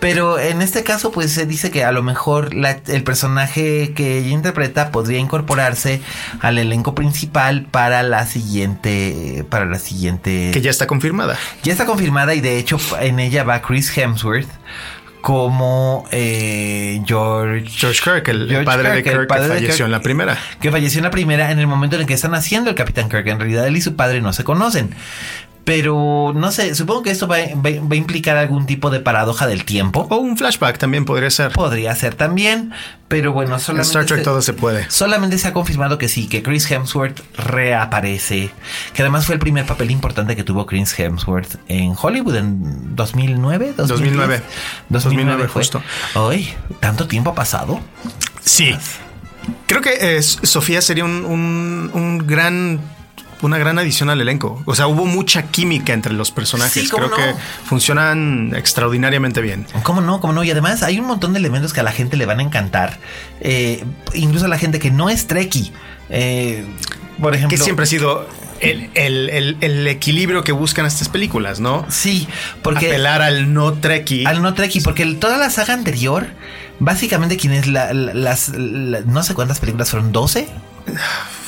Pero en este caso, pues se dice que a lo mejor la- el personaje que ella interpreta podría incorporarse al elenco principal para la siguiente. Para la siguiente. Que ya está confirmada. Ya está confirmada y de hecho en ella va Chris Hemsworth como eh, George, George Kirk, el, George padre de Kirk, el Kirk, padre que de falleció Kirk. en la primera. que falleció en la primera en el momento en el que están haciendo el Capitán Kirk. En realidad él y su padre no se conocen. Pero no sé, supongo que esto va, va- va a implicar algún tipo de paradoja del tiempo. O un flashback también podría ser. Podría ser también, pero bueno, En solamente Star Trek se- todo se puede. Solamente se ha confirmado que sí, que Chris Hemsworth reaparece. Que además fue el primer papel importante que tuvo Chris Hemsworth en Hollywood en 2009. 2009. 2009 fue. justo. Ay, ¿tanto tiempo ha pasado? Sí. Creo que eh, Sofía sería un, un- un gran. Una gran adición al elenco. O sea, hubo mucha química entre los personajes. Sí, ¿cómo Creo no? que funcionan extraordinariamente bien. ¿Cómo no? ¿Cómo no? Y además hay un montón de elementos que a la gente le van a encantar. Eh, incluso a la gente que no es Trekkie. Eh, por ejemplo. Que siempre ha sido el, el- el- el equilibrio que buscan estas películas, ¿no? Sí, porque. Apelar al no trekkie. Al no Trekkie, porque el- toda la saga anterior, básicamente quienes la, la- las, la- no sé cuántas películas fueron, 12. [SIGHS]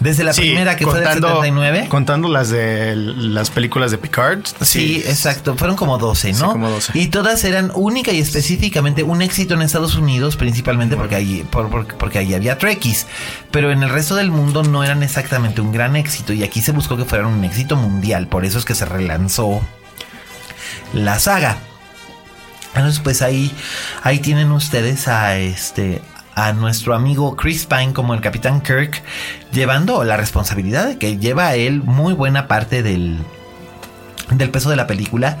Desde la primera que fue del 79. Contando las de las películas de Picard. Sí, exacto. Fueron como 12, ¿no? como 12. Y todas eran única y específicamente un éxito en Estados Unidos, principalmente porque ahí, porque ahí había Trekkies. Pero en el resto del mundo no eran exactamente un gran éxito. Y aquí se buscó que fueran un éxito mundial. Por eso es que se relanzó la saga. Entonces, pues ahí, ahí tienen ustedes a este a nuestro amigo Chris Pine como el Capitán Kirk, llevando la responsabilidad de que lleva a él muy buena parte del, del peso de la película.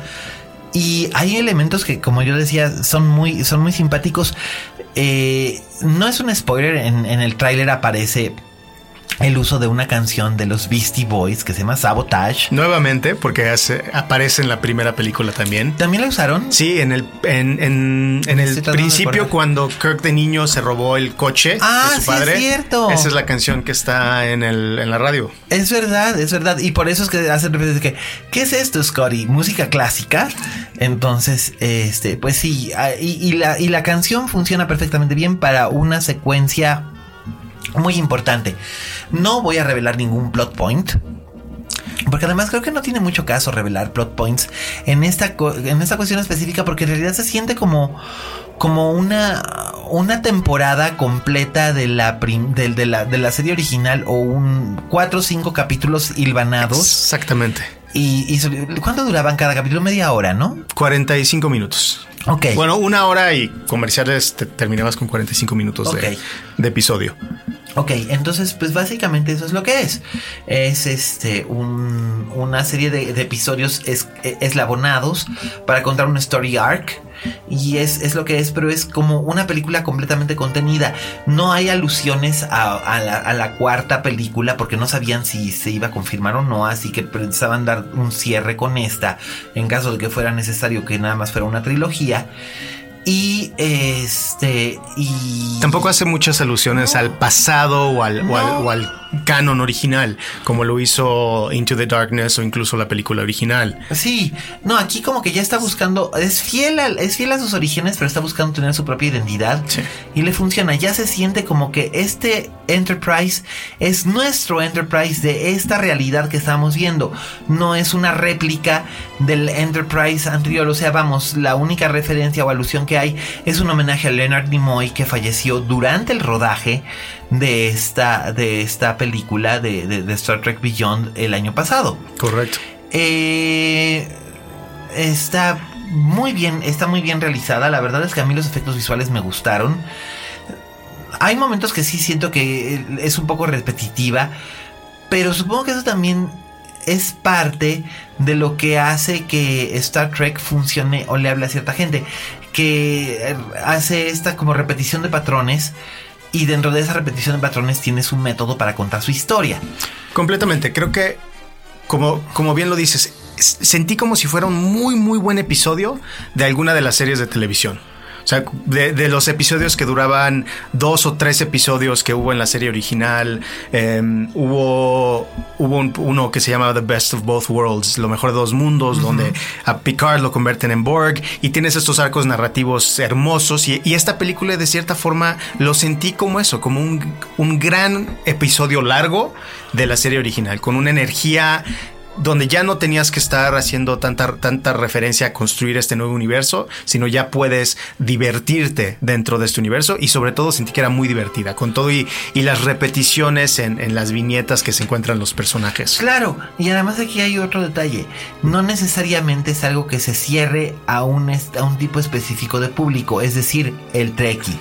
Y hay elementos que, como yo decía, son muy, son muy simpáticos. Eh, no es un spoiler, en, en el tráiler aparece el uso de una canción de los Beastie Boys que se llama Sabotage. Nuevamente, porque aparece en la primera película también. ¿También la usaron? Sí, en el, en, el principio cuando Kirk de niño se robó el coche ah, de su padre. es cierto. Esa es la canción que está en, el, en la radio. Es verdad, es verdad. Y por eso es que hacen referencia que, ¿qué es esto, Scotty? ¿Música clásica? Entonces, este, pues sí, ah, y, la, y la canción funciona perfectamente bien para una secuencia muy importante. No voy a revelar ningún plot point. Porque además creo que no tiene mucho caso revelar plot points en esta, en esta cuestión específica porque en realidad se siente como, como una, una temporada completa de la, de, la, de la serie original o un cuatro o cinco capítulos hilvanados. Exactamente. Y, y, ¿cuánto duraban cada capítulo? Media hora, ¿no? 45 minutos. Ok. Bueno, una hora y comerciales terminabas con 45 minutos de, de episodio. Ok, entonces pues básicamente eso es lo que es. Es este una serie de, episodios eslabonados para contar un story arc. Y es, lo que es, pero es como una película completamente contenida. No hay alusiones a, la, a, la, cuarta película porque no sabían si se iba a confirmar o no, así que pensaban dar un cierre con esta en caso de que fuera necesario que nada más fuera una trilogía. Y este. Y. Tampoco hace muchas alusiones al pasado o al, o al canon original, como lo hizo Into the Darkness o incluso la película original. Sí, no, aquí como que ya está buscando, es fiel a, es fiel a sus orígenes, pero está buscando tener su propia identidad y le funciona. Ya se siente como que este Enterprise es nuestro Enterprise de esta realidad que estamos viendo. No es una réplica del Enterprise anterior, o sea, vamos, la única referencia o alusión que hay es un homenaje a Leonard Nimoy que falleció durante el rodaje de esta, de esta película de, Star Trek Beyond el año pasado. Correcto. Eh, está muy bien, está muy bien realizada. La verdad es que a mí los efectos visuales me gustaron. Hay momentos que sí siento que es un poco repetitiva, pero supongo que eso también es parte de lo que hace que Star Trek funcione o le hable a cierta gente, que hace esta como repetición de patrones y dentro de esa repetición de patrones tienes un método para contar su historia. Completamente, creo que como, como bien lo dices, sentí como si fuera un muy muy buen episodio de alguna de las series de televisión. O sea, de, los episodios que duraban dos o tres episodios que hubo en la serie original, em, hubo, hubo uno que se llamaba The Best of Both Worlds, lo mejor de dos mundos, donde a Picard lo convierten en Borg y tienes estos arcos narrativos hermosos y, esta película de cierta forma lo sentí como eso, como un, un gran episodio largo de la serie original, con una energía donde ya no tenías que estar haciendo tanta, tanta referencia a construir este nuevo universo, sino ya puedes divertirte dentro de este universo y sobre todo sentí que era muy divertida, con todo y, las repeticiones en, las viñetas que se encuentran los personajes. Claro, y además aquí hay otro detalle, no necesariamente es algo que se cierre a un, a un tipo específico de público, es decir, el Trekkie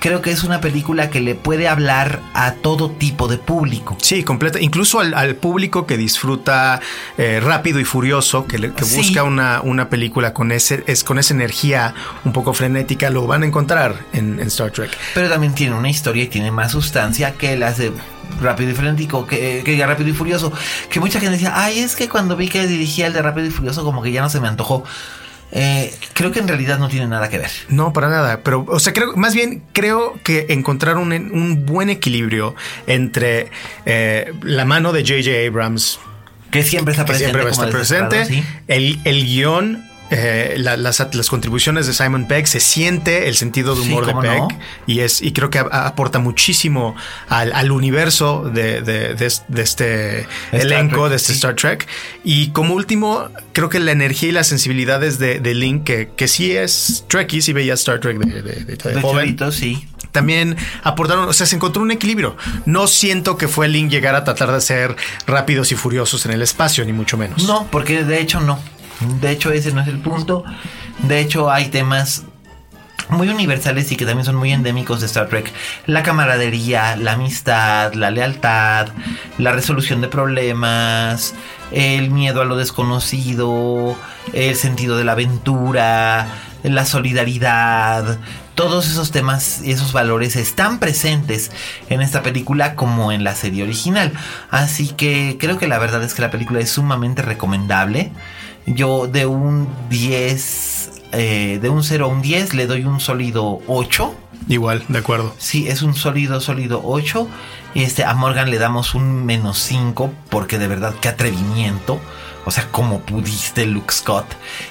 creo que es una película que le puede hablar a todo tipo de público. Sí, completa. Incluso al, público que disfruta eh, rápido y furioso, que, busca una, una, película con ese, es, con esa energía un poco frenética, lo van a encontrar en, Star Trek. Pero también tiene una historia y tiene más sustancia que las de Rápido y Frenético, que, que Rápido y Furioso. Que mucha gente decía, ay, es que cuando vi que dirigía el de Rápido y Furioso, como que ya no se me antojó. Eh, creo que en realidad no tiene nada que ver. No, para nada. Pero, o sea, creo, más bien creo que encontrar un, buen equilibrio entre eh, la mano de J.J. Abrams, que siempre está presente, siempre presente, el, el guion eh, la- las, las contribuciones de Simon Pegg, se siente el sentido de Sí, humor de ¿cómo Pegg no? y es y creo que a- aporta muchísimo al, al universo de, de- de es- de este Star elenco, Trek, de este sí. Star Trek. Y como último, creo que la energía y las sensibilidades de, de Link, que, que sí es Trekkie, sí veía Star Trek de, joven chavito, sí. también aportaron, o sea, se encontró un equilibrio. No siento que fue Link llegar a tratar de ser rápidos y furiosos en el espacio, ni mucho menos. No, porque de hecho no. De hecho ese no es el punto. De hecho hay temas muy universales y que también son muy endémicos de Star Trek. La camaradería, la amistad, la lealtad, la resolución de problemas, el miedo a lo desconocido, el sentido de la aventura, la solidaridad. Todos esos temas y esos valores están presentes en esta película como en la serie original. Así que creo que la verdad es que la película es sumamente recomendable. Yo de un 10, eh, de un 0 a un 10 le doy un sólido 8. Igual, de acuerdo. Sí, es un sólido, sólido 8. Y este, a Morgan le damos un menos 5 porque de verdad qué atrevimiento. O sea, como pudiste, Luke Scott.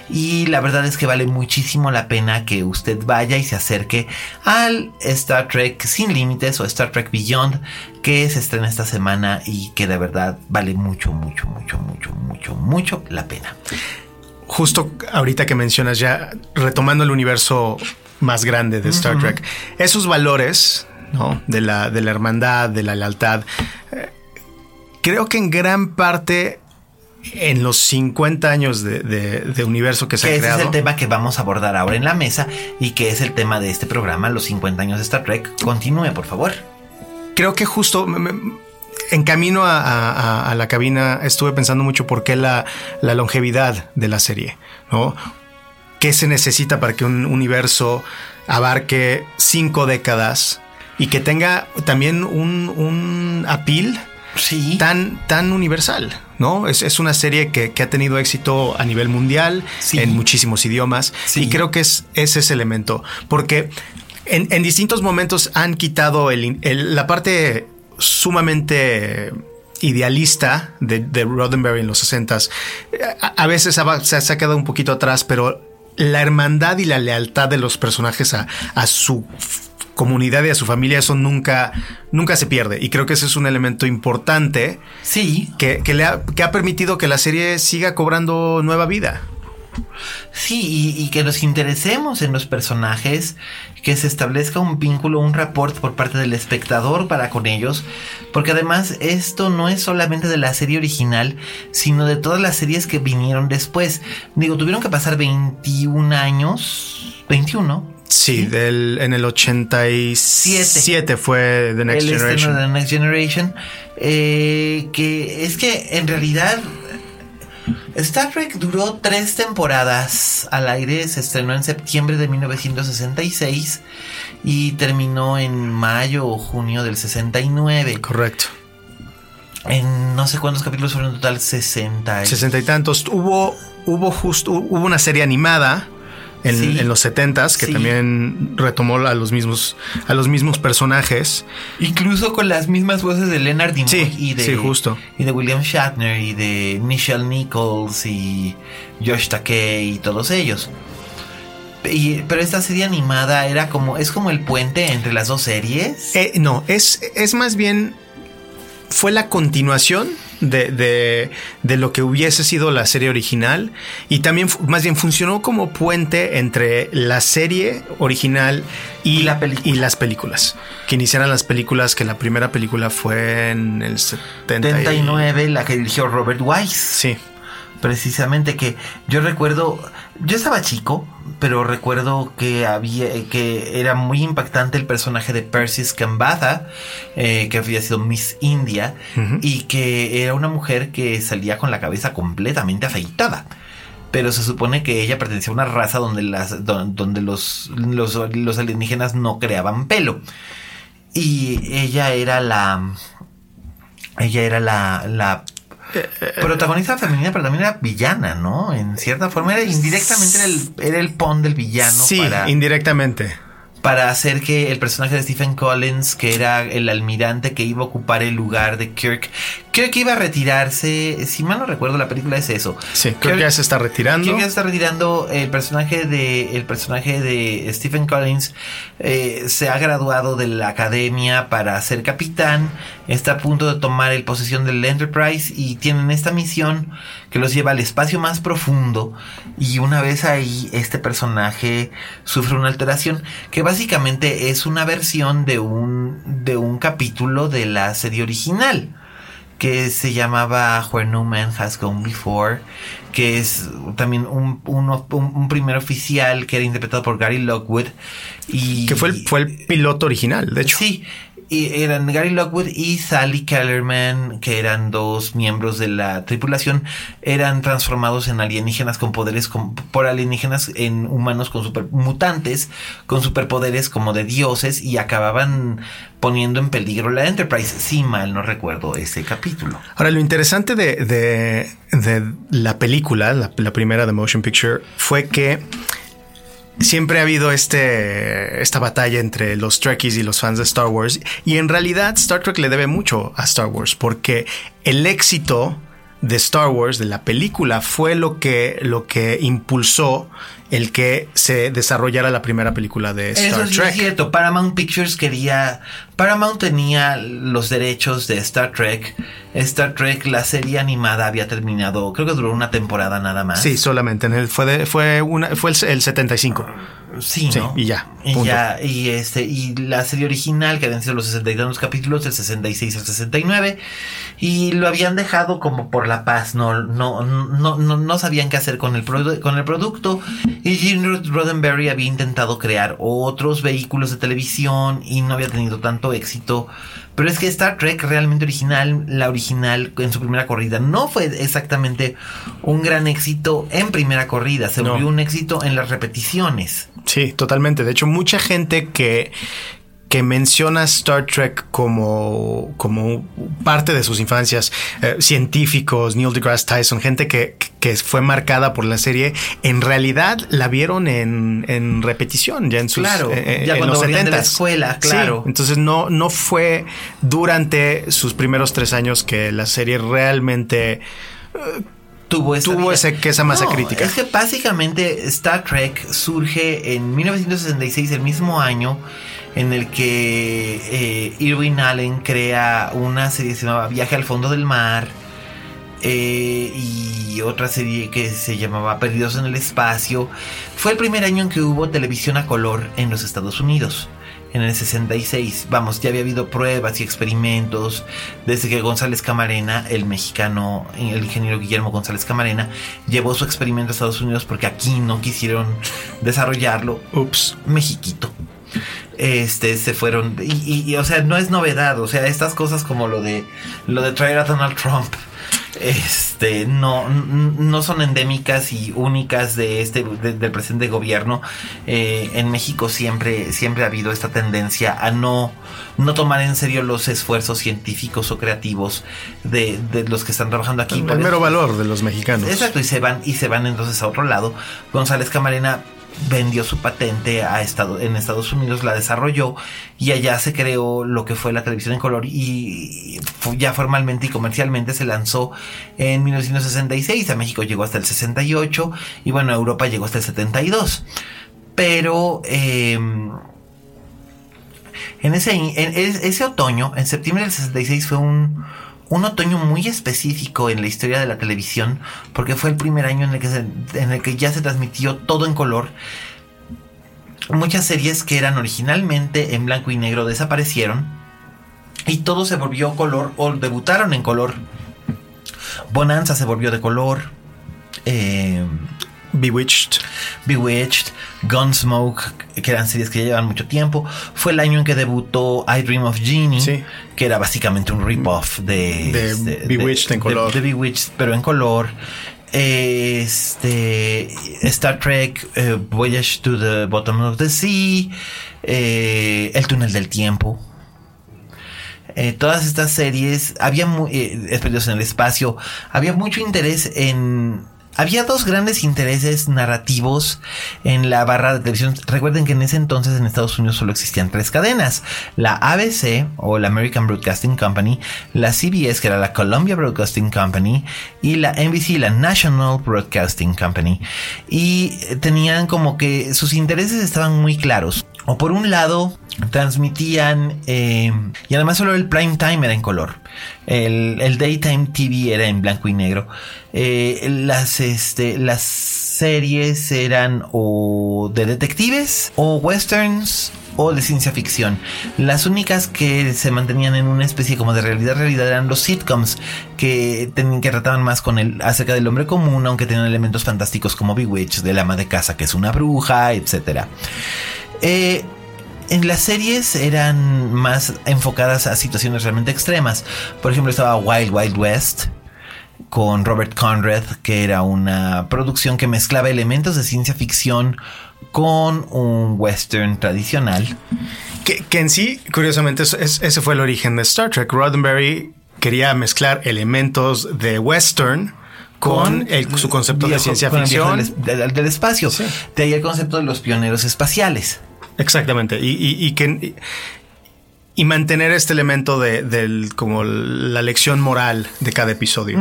Y la verdad es que vale muchísimo la pena que usted vaya y se acerque al Star Trek Sin Límites o Star Trek Beyond que se estrena esta semana y que de verdad vale mucho, mucho, mucho, mucho, mucho, mucho la pena. Justo ahorita que mencionas ya, retomando el universo más grande de Star Trek, esos valores, ¿no? De la, de la hermandad, de la lealtad, eh, creo que en gran parte en los 50 años de, de- de universo que se Que ha ese es creado. el tema que vamos a abordar ahora en la mesa y que es el tema de este programa, los 50 años de Star Trek. Continúe, por favor. creo que justo me- me- en camino a, a- a- a la cabina estuve pensando mucho por qué la, la longevidad de la serie, ¿no? ¿Qué se necesita para que un universo abarque cinco décadas y que tenga también un, un appeal Sí. tan, tan universal, ¿no? Es, es una serie que, que ha tenido éxito a nivel mundial, Sí. en muchísimos idiomas, Sí. y creo que es, es ese elemento, porque en, en distintos momentos han quitado el- el- la parte sumamente idealista de, de Roddenberry en los 60s. A, a veces ha- se, ha- se ha quedado un poquito atrás, pero la hermandad y la lealtad de los personajes a, a su comunidad y a su familia, eso nunca, nunca se pierde. Y creo que ese es un elemento importante Sí, que, que le ha, que ha permitido que la serie siga cobrando nueva vida. sí, y, y que nos interesemos en los personajes, que se establezca un vínculo, un rapport por parte del espectador para con ellos, porque además esto no es solamente de la serie original, sino de todas las series que vinieron después. Digo, tuvieron que pasar 21 años, 21, Sí, Del, en el 87 fue The Next el Generation. de The Next Generation. eh, que es que en realidad Star Trek duró tres temporadas al aire. Se estrenó en septiembre de 1966 y terminó en mayo o junio del 69. Correcto. En no sé cuántos capítulos fueron en total, 60. y- Sesenta y tantos. Hubo, hubo justo, hubo una serie animada en, Sí. en los setentas que Sí. también retomó a los mismos, a los mismos personajes. Incluso con las mismas voces de Leonard Nimoy Sí, y de sí, justo. y de William Shatner y de Nichelle Nichols y Josh Takei y todos ellos. Y- pero esta serie animada era como es como el puente entre las dos series. Eh, no, es, es más bien. Fue la continuación de, de- de lo que hubiese sido la serie original. Y también, más bien, funcionó como puente entre la serie original y, Y la y las películas. Que iniciaran las películas, que la primera película fue en el 70 y- 79, la que dirigió Robert Wise. Sí. Precisamente que yo recuerdo, yo estaba chico, pero recuerdo que había, que era muy impactante el personaje de Persis Kambata, eh, que había sido Miss India, y que era una mujer que salía con la cabeza completamente afeitada. Pero se supone que ella pertenecía a una raza donde, las, don- donde los, los, los alienígenas no creaban pelo. Y ella era la. Ella era la, la protagonista femenina, pero también era villana, ¿no? En cierta forma, era indirectamente era el, era el pon del villano sí, para, indirectamente. para hacer que el personaje de Stephen Collins, que era el almirante que iba a ocupar el lugar de Kirk, creo que iba a retirarse. Si mal no recuerdo, la película es eso. Sí, creo, que ya se está retirando. Creo que ya se está retirando. El personaje de, el personaje de Stephen Collins eh, se ha graduado de la academia para ser capitán. Está a punto de tomar el posesión del Enterprise y tienen esta misión que los lleva al espacio más profundo. Y una vez ahí, este personaje sufre una alteración que básicamente es una versión de un, de un capítulo de la serie original que se llamaba Where No Man Has Gone Before, que es también un, un, primer oficial que era interpretado por Gary Lockwood. Y, que fue el, fue el piloto original, de hecho. Sí, y eran Gary Lockwood y Sally Kellerman, que eran dos miembros de la tripulación, eran transformados en alienígenas con poderes, por alienígenas en humanos con super mutantes, con superpoderes como de dioses y acababan poniendo en peligro la Enterprise. Si mal no recuerdo ese capítulo. Ahora, lo interesante de, de, la película, la, la primera de Motion Picture, fue que siempre ha habido este, esta batalla entre los Trekkies y los fans de Star Wars. Y en realidad Star Trek le debe mucho a Star Wars porque el éxito de Star Wars, de la película, fue lo que, lo que impulsó el que se desarrollara la primera película de Star Eso Trek. Es cierto, Paramount Pictures quería, Paramount tenía los derechos de Star Trek. Star Trek, la serie animada había terminado, creo que duró una temporada nada más. Sí, solamente. fue, fue, una, fue el, el 75. Sí, ¿no? y ya. Y ya, y este, y la serie original, que habían sido los 62 capítulos, del 66 al 69, y lo habían dejado como por la paz, no, no, no, no, no sabían qué hacer con el, con el producto, y Gene Roddenberry había intentado crear otros vehículos de televisión y no había tenido tanto éxito. Pero es que Star Trek realmente original, la original en su primera corrida, no fue exactamente un gran éxito en primera corrida, se volvió un éxito en las repeticiones. Sí, totalmente. De hecho, mucha gente que, que menciona Star Trek como, como parte de sus infancias, eh, científicos, Neil deGrasse Tyson, gente que, que, fue marcada por la serie, en realidad la vieron en, en repetición, ya en sus claro, eh, ya en cuando los 70 de la escuela, claro. entonces no, no fue durante sus primeros tres años que la serie realmente eh, tuvo esa, tuvo ese, esa masa no, crítica. Es que básicamente Star Trek surge en 1966, el mismo año en el que eh, Irwin Allen crea una serie que se llamaba Viaje al fondo del mar eh, y otra serie que se llamaba Perdidos en el espacio. Fue el primer año en que hubo televisión a color en los Estados Unidos en el 66. Vamos, ya había habido pruebas y experimentos desde que González Camarena, el mexicano, el ingeniero Guillermo González Camarena, llevó su experimento a Estados Unidos porque aquí no quisieron desarrollarlo. Ups. Mexiquito este se fueron y, y, o sea no es novedad o sea estas cosas como lo de lo de traer a Donald Trump este no no son endémicas y únicas de este del presente gobierno. Eh, en México siempre siempre ha habido esta tendencia a no no tomar en serio los esfuerzos científicos o creativos de, de los que están trabajando aquí. El, el mero valor de los mexicanos. Exacto y se van y se van entonces a otro lado. González Camarena vendió su patente a en Estados Unidos, la desarrolló y allá se creó lo que fue la televisión en color y ya formalmente y comercialmente se lanzó en 1966. A México llegó hasta el 68 y bueno, a Europa llegó hasta el 72. Pero eh, en, ese, en ese otoño, en septiembre del 66 fue un un otoño muy específico en la historia de la televisión, porque fue el primer año en el que, en el que ya se transmitió todo en color. Muchas series que eran originalmente en blanco y negro desaparecieron y todo se volvió color o debutaron en color. Bonanza se volvió de color. Eh, Bewitched. Bewitched, Gunsmoke, que eran series que llevan mucho tiempo. Fue el año en que debutó I Dream of Sí. que era básicamente un rip-off de, De este, Bewitched en color. De, Bewitched, pero en color. Este Star Trek eh, Voyage to the Bottom of the Sea, eh, El túnel del tiempo. Eh, todas estas series había mu- Perdidos en el espacio, había mucho interés en había dos grandes intereses narrativos en la barra de televisión. Recuerden que en ese entonces en Estados Unidos solo existían tres cadenas. La ABC o la American Broadcasting Company, la CBS que era la Columbia Broadcasting Company y la NBC, la National Broadcasting Company. Y tenían como que sus intereses estaban muy claros. O por un lado, transmitían, eh, y además solo el prime time era en color. El, daytime TV era en blanco y negro. Eh, las, este, las series eran o de detectives, o westerns, o de ciencia ficción. Las únicas que se mantenían en una especie como de realidad realidad eran los sitcoms que, que trataban más con el acerca del hombre común, aunque tenían elementos fantásticos como Bewitched, del ama de casa que es una bruja, etcétera. Eh, en las series eran más enfocadas a situaciones realmente extremas. Por ejemplo, estaba Wild Wild West con Robert Conrad, que era una producción que mezclaba elementos de ciencia ficción con un western tradicional. Que, en sí, curiosamente, ese fue el origen de Star Trek. Roddenberry quería mezclar elementos de western con, su concepto de ciencia ficción. Del, espacio. De ahí el concepto de los pioneros espaciales. Exactamente. Y, que. Y mantener este elemento de, del, como la lección moral de cada episodio,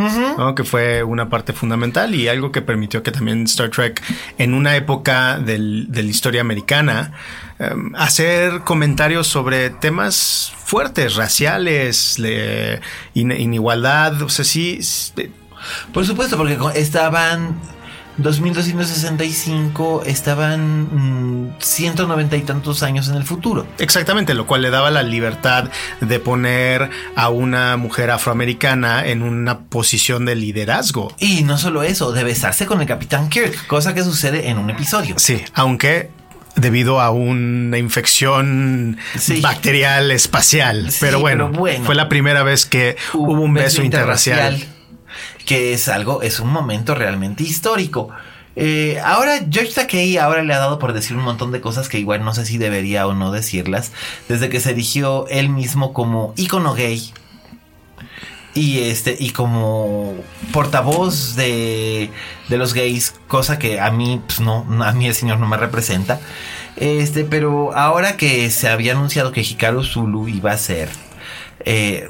que fue una parte fundamental y algo que permitió que también Star Trek, en una época de la historia americana, em, hacer comentarios sobre temas fuertes, raciales, de inigualdad, o sea, sí. Por supuesto, porque estaban 2265 estaban 190 mm, y tantos años en el futuro. Exactamente, lo cual le daba la libertad de poner a una mujer afroamericana en una posición de liderazgo. Y no solo eso, de besarse con el capitán Kirk, cosa que sucede en un episodio. Sí, aunque debido a una infección bacterial espacial. pero, bueno, fue la primera vez que hubo, un beso, interracial que es algo, es un momento realmente histórico. Eh, ahora, George Takei ahora le ha dado por decir un montón de cosas que igual no sé si debería o no decirlas, desde que se erigió él mismo como ícono gay y este y como portavoz de, de los gays, cosa que a mí pues no, a mí el señor no me representa. Este, pero ahora que se había anunciado que Hikaru Zulu iba a ser eh,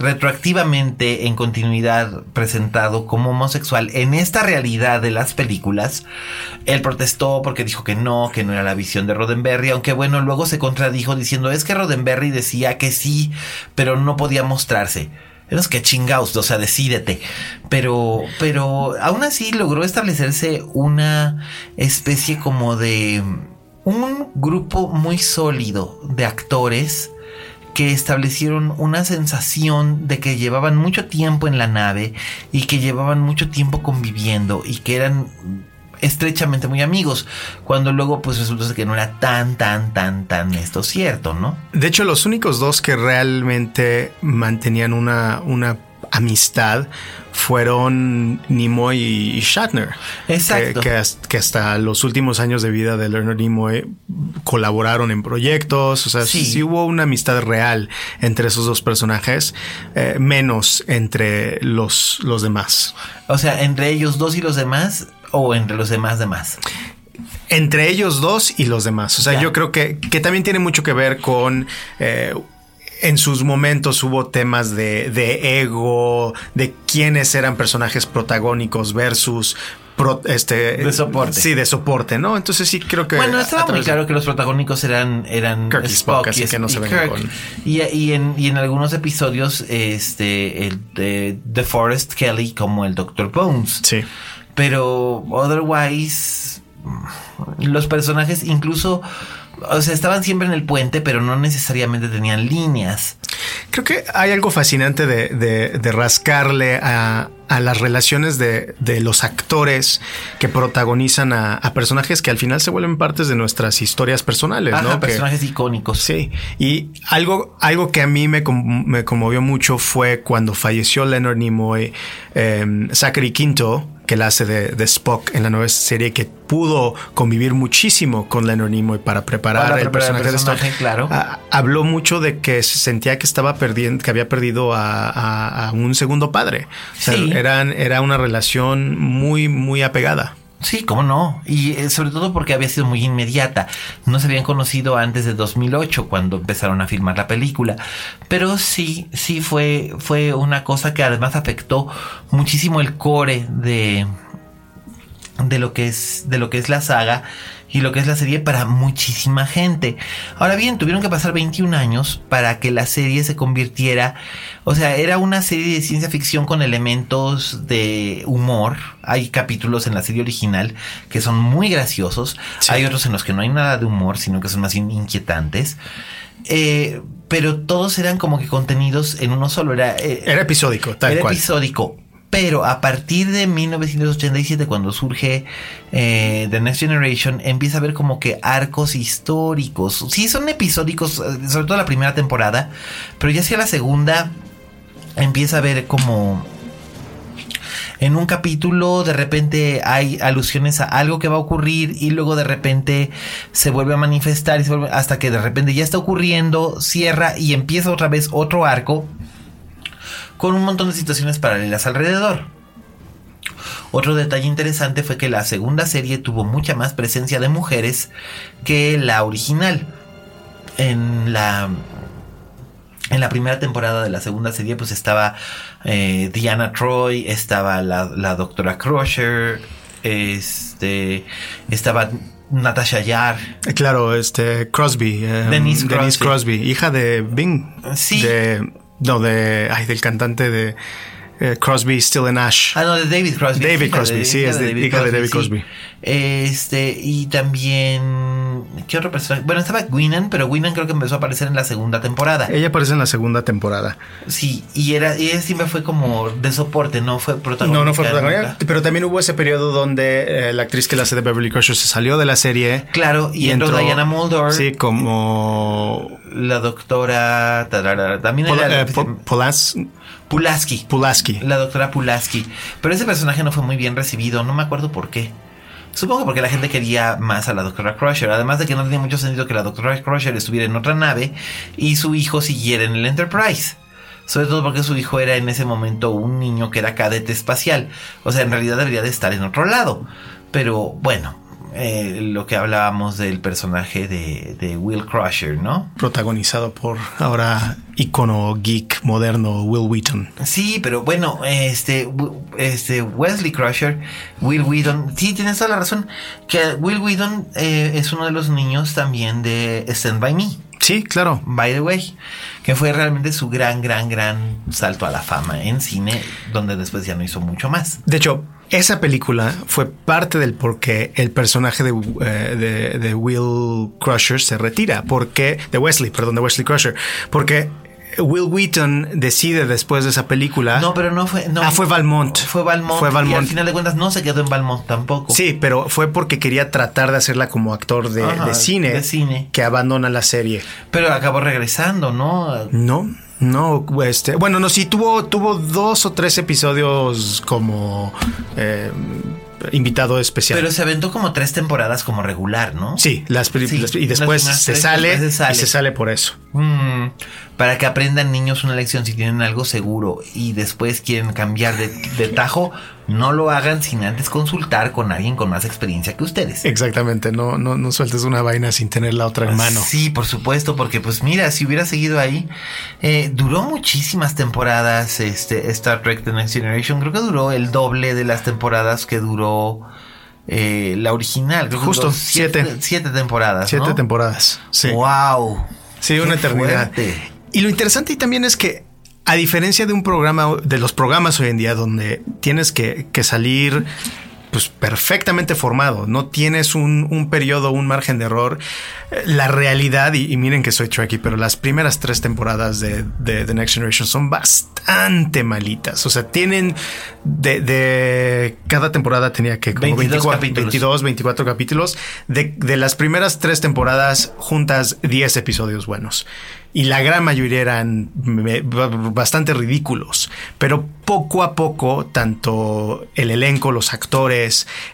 retroactivamente en continuidad presentado como homosexual en esta realidad de las películas. Él protestó porque dijo que no, que no era la visión de Roddenberry, aunque bueno, luego se contradijo diciendo es que Roddenberry decía que sí, pero no podía mostrarse. Es que chingaos, o sea, decídete. Pero, pero aún así logró establecerse una especie como de un grupo muy sólido de actores que establecieron una sensación de que llevaban mucho tiempo en la nave y que llevaban mucho tiempo conviviendo y que eran estrechamente muy amigos, cuando luego pues resulta que no era tan, tan, tan, tan esto cierto, ¿no? De hecho, los únicos dos que realmente mantenían una, una amistad fueron Nimoy y Shatner. Exacto. Que, hasta los últimos años de vida de Leonard Nimoy colaboraron en proyectos. O sea, sí, hubo una amistad real entre esos dos personajes, eh, menos entre los, los demás. O sea, entre ellos dos y los demás, o entre los demás demás entre ellos dos y los demás. O sea, yo creo que, que, también tiene mucho que ver con eh, en sus momentos hubo temas de, ego, de quiénes eran personajes protagónicos versus este de soporte. Sí, de soporte, ¿no? Entonces sí creo que Bueno, estaba muy claro que los protagónicos eran eran Kirk y Spock, así que no se ven con... y, y, en, y en algunos episodios este el de, de Forrest Kelly como el Dr. Bones. Sí. Pero otherwise los personajes incluso o sea, estaban siempre en el puente, pero no necesariamente tenían líneas. Creo que hay algo fascinante de, de, rascarle a, a, las relaciones de, de, los actores que protagonizan a, personajes que al final se vuelven partes de nuestras historias personales, ¿no? Personajes icónicos. Sí. Y algo, algo que a mí me, me conmovió mucho fue cuando falleció Leonard Nimoy, eh, Zachary Quinto que la hace de, de Spock en la nueva serie, que pudo convivir muchísimo con Leonard Nimoy para preparar Para el preparar el personaje de Spock. claro. Ah, habló mucho de que se sentía que estaba perdiendo, que había perdido a, a- a un segundo padre. O sea, Sí. eran, era una relación muy, muy apegada. Sí, cómo no. Y eh, sobre todo porque había sido muy inmediata. No se habían conocido antes de 2008 cuando empezaron a filmar la película. Pero sí, sí fue, fue una cosa que además afectó muchísimo el core de, de lo que es, de lo que es la saga y lo que es la serie para muchísima gente. Ahora bien, tuvieron que pasar 21 años para que la serie se convirtiera, o sea, era una serie de ciencia ficción con elementos de humor. Hay capítulos en la serie original que son muy graciosos, Sí. hay otros en los que no hay nada de humor, sino que son más inquietantes. Eh, pero todos eran como que contenidos en uno solo. Era, eh, Era episódico, tal era cual. episódico. Pero a partir de 1987, cuando surge eh, The Next Generation, empieza a haber como que arcos históricos. Sí, son episódicos, eh, sobre todo la primera temporada, pero ya hacia la segunda empieza a ver como en un capítulo de repente hay alusiones a algo que va a ocurrir y luego de repente se vuelve a manifestar y se vuelve- hasta que de repente ya está ocurriendo, cierra y empieza otra vez otro arco con un montón de situaciones paralelas alrededor. Otro detalle interesante fue que la segunda serie tuvo mucha más presencia de mujeres que la original. En la en la primera temporada de la segunda serie pues estaba eh, Diana Troy, estaba la, la doctora Crusher, este, estaba Natasha Yar. Eh, Claro, este Crosby. eh, Denise Denise Crosby. Crosby, hija de Bing. Sí. De, no, de. Ay, del cantante de eh, Crosby, Still and Ash. Ah, no, de David Crosby. David Crosby, sí, es de- hija de David sí. Crosby. Este, y también. ¿Qué otro personaje? Bueno, estaba Gwynn, pero Gwynn creo que empezó a aparecer en la segunda temporada. Ella aparece en la segunda temporada. Sí, y era, y ella siempre fue como de soporte, no fue protagonista. No, no fue protagonista. nunca. Pero también hubo ese periodo donde eh, la actriz que la hace de Beverly Crusher se salió de la serie. Claro, y, entró, Diana Muldaur. Sí, como. La doctora. tarara, también Pola- era. eh, Po- Polas- Pulaski. Pulaski. La doctora Pulaski. Pero ese personaje no fue muy bien recibido, no me acuerdo por qué. Supongo que porque la gente quería más a la doctora Crusher. Además de que no tenía mucho sentido que la doctora Crusher estuviera en otra nave y su hijo siguiera en el Enterprise. Sobre todo porque su hijo era en ese momento un niño que era cadete espacial. O sea, en realidad debería de estar en otro lado. Pero bueno, eh, lo que hablábamos del personaje de, de Will Crusher, ¿no? Protagonizado por ahora ícono geek moderno Will Wheaton. Sí, pero bueno, este, este Wesley Crusher, Will Whedon, sí, tienes toda la razón, que Will Whedon eh, es uno de los niños también de Stand By Me, Sí, claro. by the way, que fue realmente su gran, gran, gran salto a la fama en cine, donde después ya no hizo mucho más. De hecho, esa película fue parte del por qué el personaje de, eh, de- de Will Crusher se retira. Porque, de Wesley, perdón, de Wesley Crusher. Porque Will Wheaton decide después de esa película. No, pero no fue, no. Ah, fue Valmont. Fue Valmont. Fue Y al Valmont. final de cuentas no se quedó en Valmont tampoco. Sí, pero fue porque quería tratar de hacerla como actor de, Ajá, de cine, de cine. que abandona la serie. Pero acabó regresando, ¿no? No, no, este, bueno, no, sí tuvo, tuvo dos o tres episodios como eh, invitado especial. Pero se aventó como tres temporadas como regular, ¿no? sí, las, Sí, las- y después se sale, después se sale. y se sale por eso. Mm, para que aprendan niños una lección si tienen algo seguro y después quieren cambiar de, de tajo, no lo hagan sin antes consultar con alguien con más experiencia que ustedes. Exactamente, no, no, no sueltes una vaina sin tener la otra en mano. Sí, por supuesto, porque pues mira, si hubiera seguido ahí, eh, duró muchísimas temporadas este Star Trek The Next Generation, creo que duró el doble de las temporadas que duró eh, la original. Creo que Justo, duró siete, siete. siete temporadas. Siete ¿no? temporadas. Sí. Wow. Sí, una eternidad. fuerte. Y lo interesante también es que, a diferencia de un programa, de los programas hoy en día, donde tienes que, que salir pues perfectamente formado, no tienes un, un periodo, un margen de error. Eh, La realidad, y, y miren que soy Trekkie, pero las primeras tres temporadas de, de The Next Generation son bastante malitas. O sea, tienen de, de cada temporada tenía que como 22 24, capítulos. 22, 24 capítulos. De, de las primeras tres temporadas, juntas 10 episodios buenos. Y la gran mayoría eran bastante ridículos. Pero poco a poco, tanto el elenco, los actores,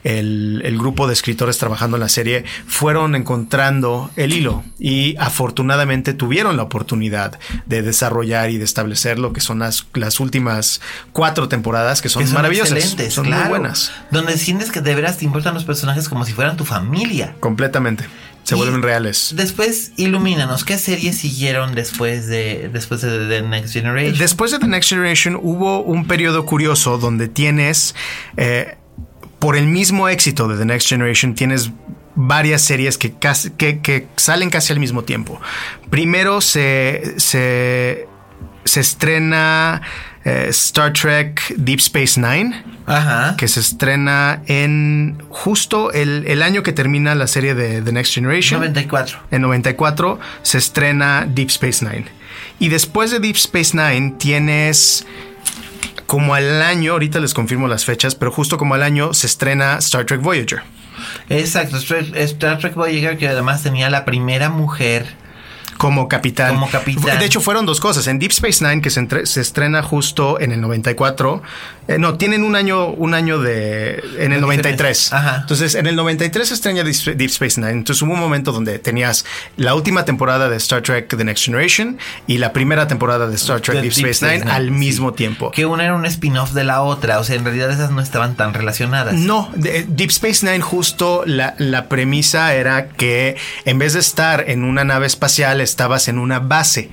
el, el grupo de escritores trabajando en la serie, fueron encontrando el hilo. Y afortunadamente tuvieron la oportunidad de desarrollar y de establecer lo que son las, las últimas cuatro temporadas, que son, Que son maravillosas. excelentes, son muy buenas. Donde sientes que de veras te importan los personajes como si fueran tu familia. Completamente. Se Y vuelven reales. Después, ilumínanos, ¿qué series siguieron después de después de The Next Generation? Después de The Next Generation hubo un periodo curioso donde tienes, eh, por el mismo éxito de The Next Generation, tienes varias series que, casi- que, que salen casi al mismo tiempo. Primero se, se, se estrena eh, Star Trek Deep Space Nine Ajá. que se estrena en justo el, el año que termina la serie de The Next Generation. 94. En 94 se estrena Deep Space Nine. Y después de Deep Space Nine tienes como al año, ahorita les confirmo las fechas, pero justo como al año se estrena Star Trek Voyager. Exacto, Star, Trek Voyager que además tenía la primera mujer. Como capitán. Como capitán. De hecho, fueron dos cosas. En Deep Space Nine, que se, entre- se estrena justo en el 94. Eh, no, tienen un año, un año de. En el De 93. diferencia. Ajá. Entonces, en el 93 se estrena Deep Deep Space Nine. Entonces, hubo un momento donde tenías la última temporada de Star Trek The Next Generation y la primera temporada de Star Trek de Deep, Space, Nine, al sí. mismo tiempo. Que una era un spin-off de la otra. O sea, en realidad esas no estaban tan relacionadas. No, de- Deep Space Nine justo la, la premisa era que en vez de estar en una nave espacial estabas en una base.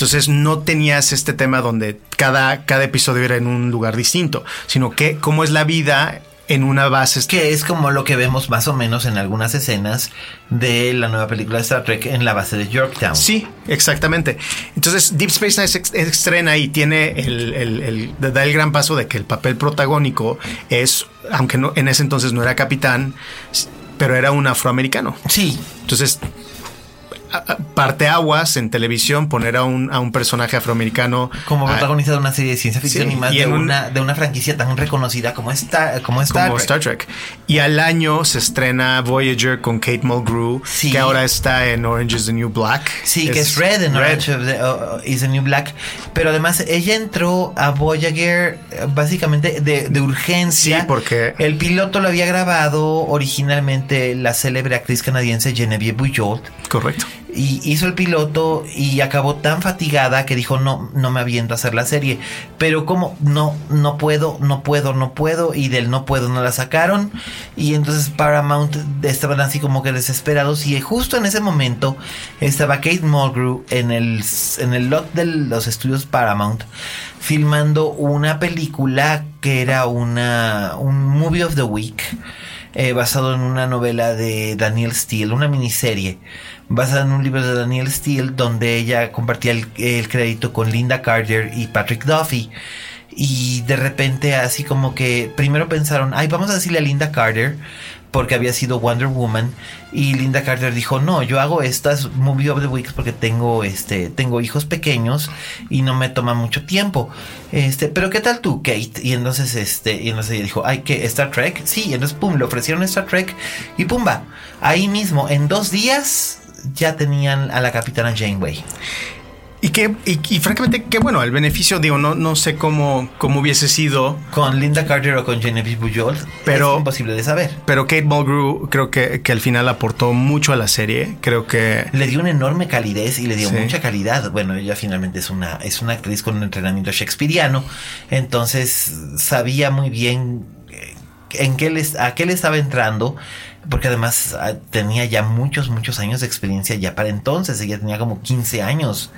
Entonces no tenías este tema donde cada, cada episodio era en un lugar distinto, sino que cómo es la vida en una base. Que es como lo que vemos más o menos en algunas escenas de la nueva película de Star Trek en la base de Yorktown. Sí, exactamente. Entonces, Deep Space Nine estrena y tiene el, el- el- da el gran paso de que el papel protagónico es, aunque no, en ese entonces no era capitán, pero era un afroamericano. Sí, Entonces, parteaguas en televisión, poner a un, a un personaje afroamericano como a- protagonista de una serie de ciencia ficción Sí, y más y de, un- una, de una franquicia tan reconocida como Star, como Star como Trek. Star Trek. Y al año se estrena Voyager con Kate Mulgrew, Sí. que ahora está en Orange is the New Black. Sí, que es Red en Orange the- uh, uh, is the New Black. Pero además ella entró a Voyager eh, básicamente de, de urgencia. Sí, porque- El piloto lo había grabado originalmente la célebre actriz canadiense Genevieve Bujold. Correcto. Y hizo el piloto y acabó tan fatigada que dijo no, no me aviento a hacer la serie. Pero como no, no puedo, no puedo, no puedo. Y del no puedo no la sacaron. Y entonces Paramount estaban así como que desesperados. Y justo en ese momento estaba Kate Mulgrew en el, en el lot de los estudios Paramount filmando una película que era una, un movie of the week. eh, basado en una novela de Daniel Steele, una miniserie basada en un libro de Daniel Steele donde ella compartía el, el crédito con Linda Carter y Patrick Duffy. Y de repente así como que primero pensaron, ay, vamos a decirle a Linda Carter porque había sido Wonder Woman y Linda Carter dijo, "No, yo hago estas movie of the weeks porque tengo este tengo hijos pequeños y no me toma mucho tiempo." Este, "Pero ¿qué tal tú, Kate?" Y entonces este y entonces ella dijo, "Ay, ¿qué Star Trek?" Sí, y entonces pum, le ofrecieron Star Trek y pumba, ahí mismo en dos días ya tenían a la capitana Janeway. Y que, y, y francamente, qué bueno, el beneficio, digo, no, no sé cómo, cómo hubiese sido, Con Linda Carter o con Genevieve Bujold, Pero- es imposible de saber. pero Kate Mulgrew creo que, que al final aportó mucho a la serie. Creo que Le dio una enorme calidez y le dio Sí. mucha calidad. Bueno, ella finalmente es una, es una actriz con un entrenamiento shakespeariano. Entonces sabía muy bien eh, en qué les, a qué le estaba entrando. Porque además ah, tenía ya muchos, muchos años de experiencia ya para entonces. Ella tenía como 15 años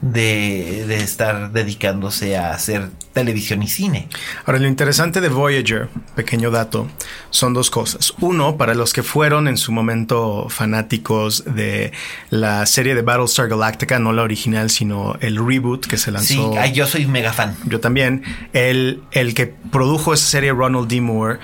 de, de estar dedicándose a hacer televisión y cine. Ahora, lo interesante de Voyager, pequeño dato, son dos cosas. Uno, para los que fueron en su momento fanáticos de la serie de Battlestar Galactica, no la original, sino el reboot que se lanzó. Sí, yo soy mega fan. Yo también. El, el que produjo esa serie, Ronald D. Moore,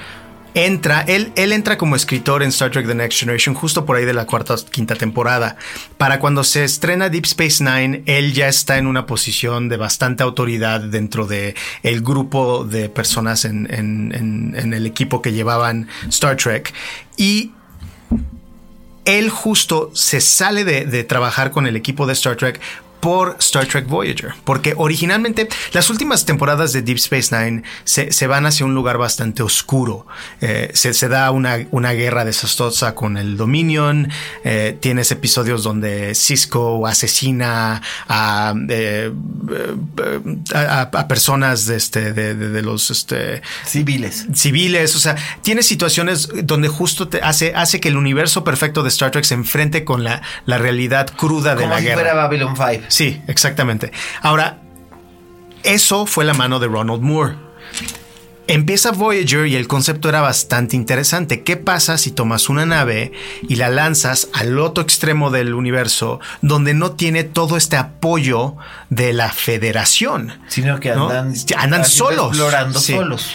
entra, él, él entra como escritor en Star Trek The Next Generation justo por ahí de la cuarta o quinta temporada. Para cuando se estrena Deep Space Nine, él ya está en una posición de bastante autoridad dentro de el grupo de personas en, en, el equipo que llevaban Star Trek. Y él justo se sale de, de, trabajar con el equipo de Star Trek por Star Trek Voyager, porque originalmente las últimas temporadas de Deep Space Nine se, se van hacia un lugar bastante oscuro. Eh, se, se, da una, una, guerra desastrosa con el Dominion, eh, tienes episodios donde Cisco asesina a, eh, a, a, personas de, este, de, de, de los este, civiles. Civiles, o sea, tienes situaciones donde justo te hace, hace que el universo perfecto de Star Trek se enfrente con la, la realidad cruda de Como la si guerra. fuera Babylon 5. Sí, exactamente. Ahora, eso fue la mano de Ronald Moore. Empieza Voyager y el concepto era bastante interesante. ¿Qué pasa si tomas una nave y la lanzas al otro extremo del universo donde no tiene todo este apoyo de la federación? Sino que ¿no? andan, andan solos. Explorando Sí. solos.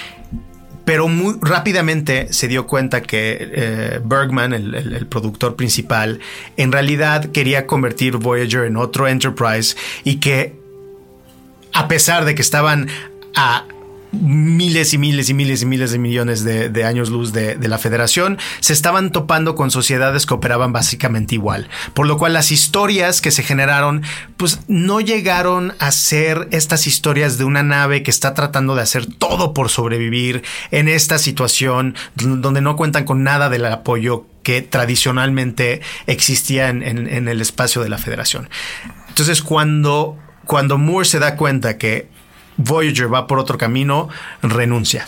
Pero muy rápidamente se dio cuenta que eh, Bergman, el, el, el, productor principal, en realidad quería convertir Voyager en otro Enterprise y que a pesar de que estaban a miles y miles y miles y miles de millones de, años luz de, la federación, se estaban topando con sociedades que operaban básicamente igual. Por lo cual las historias que se generaron, pues no llegaron a ser estas historias de una nave que está tratando de hacer todo por sobrevivir en esta situación donde no cuentan con nada del apoyo que tradicionalmente existía en, en, en el espacio de la federación. Entonces cuando, cuando Moore se da cuenta que Voyager va por otro camino, renuncia.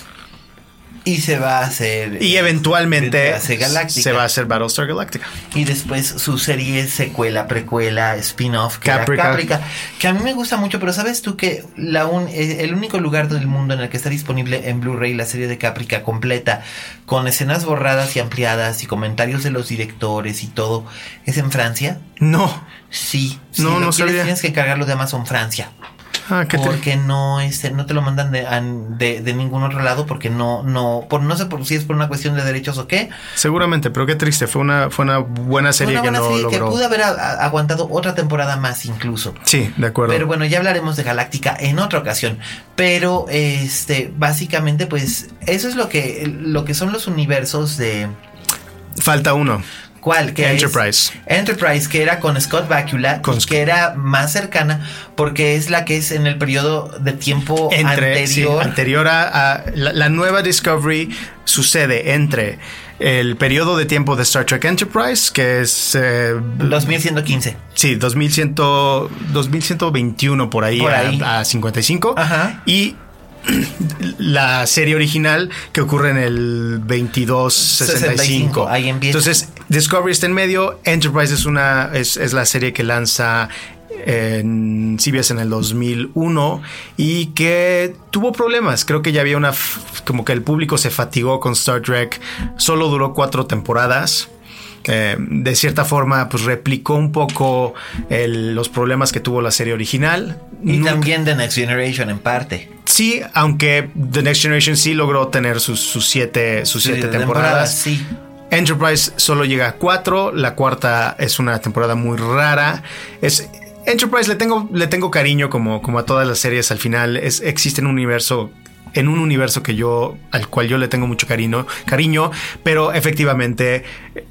Y se va a hacer. Y eventualmente se, va a hacer Battlestar Galactica. Y después su serie secuela, precuela, spin-off, que Caprica. Caprica. Que a mí me gusta mucho, pero sabes tú que la un, el único lugar del mundo en el que está disponible en Blu-ray la serie de Caprica completa, con escenas borradas y ampliadas y comentarios de los directores y todo, es en Francia. No. Sí. Si no, no sabía. Tienes que cargarlo de Amazon Francia. Ah, ¿qué porque te... no este no te lo mandan de, de, de, ningún otro lado porque no no por no sé por si es por una cuestión de derechos o qué. Seguramente pero qué triste fue una fue una buena serie una buena que no serie logró. que pudo haber a, a, aguantado otra temporada más incluso. Sí de acuerdo. Pero bueno ya hablaremos de Galáctica en otra ocasión. Pero este básicamente pues eso es lo que lo que son los universos de falta uno ¿Cuál? Que Enterprise. Es Enterprise, que era con Scott Bakula, con que era más cercana, porque es la que es en el periodo de tiempo entre, anterior. Sí, anterior a, a la, la, nueva Discovery sucede entre el periodo de tiempo de Star Trek Enterprise, que es... Eh, 2115. Sí, 2100, 2121 por ahí, por ahí. A, a 55. Ajá. Y [CLEARS THROAT] la serie original que ocurre en el 2265. Ahí empieza. Entonces, Discovery está en medio. Enterprise es una es, es la serie que lanza en CBS en el 2001 y que tuvo problemas. Creo que ya había una como que el público se fatigó con Star Trek. Solo duró cuatro temporadas. Eh, de cierta forma, pues replicó un poco el, los problemas que tuvo la serie original. Y Nunca, también The Next Generation en parte. Sí, aunque The Next Generation sí logró tener sus, sus siete, sus siete sí, temporadas. Sí. Enterprise solo llega a cuatro. La cuarta es una temporada muy rara. Es. Enterprise le tengo, le tengo cariño como, como a todas las series al final. Es, existe un universo en un universo que yo al cual yo le tengo mucho cariño, cariño, pero efectivamente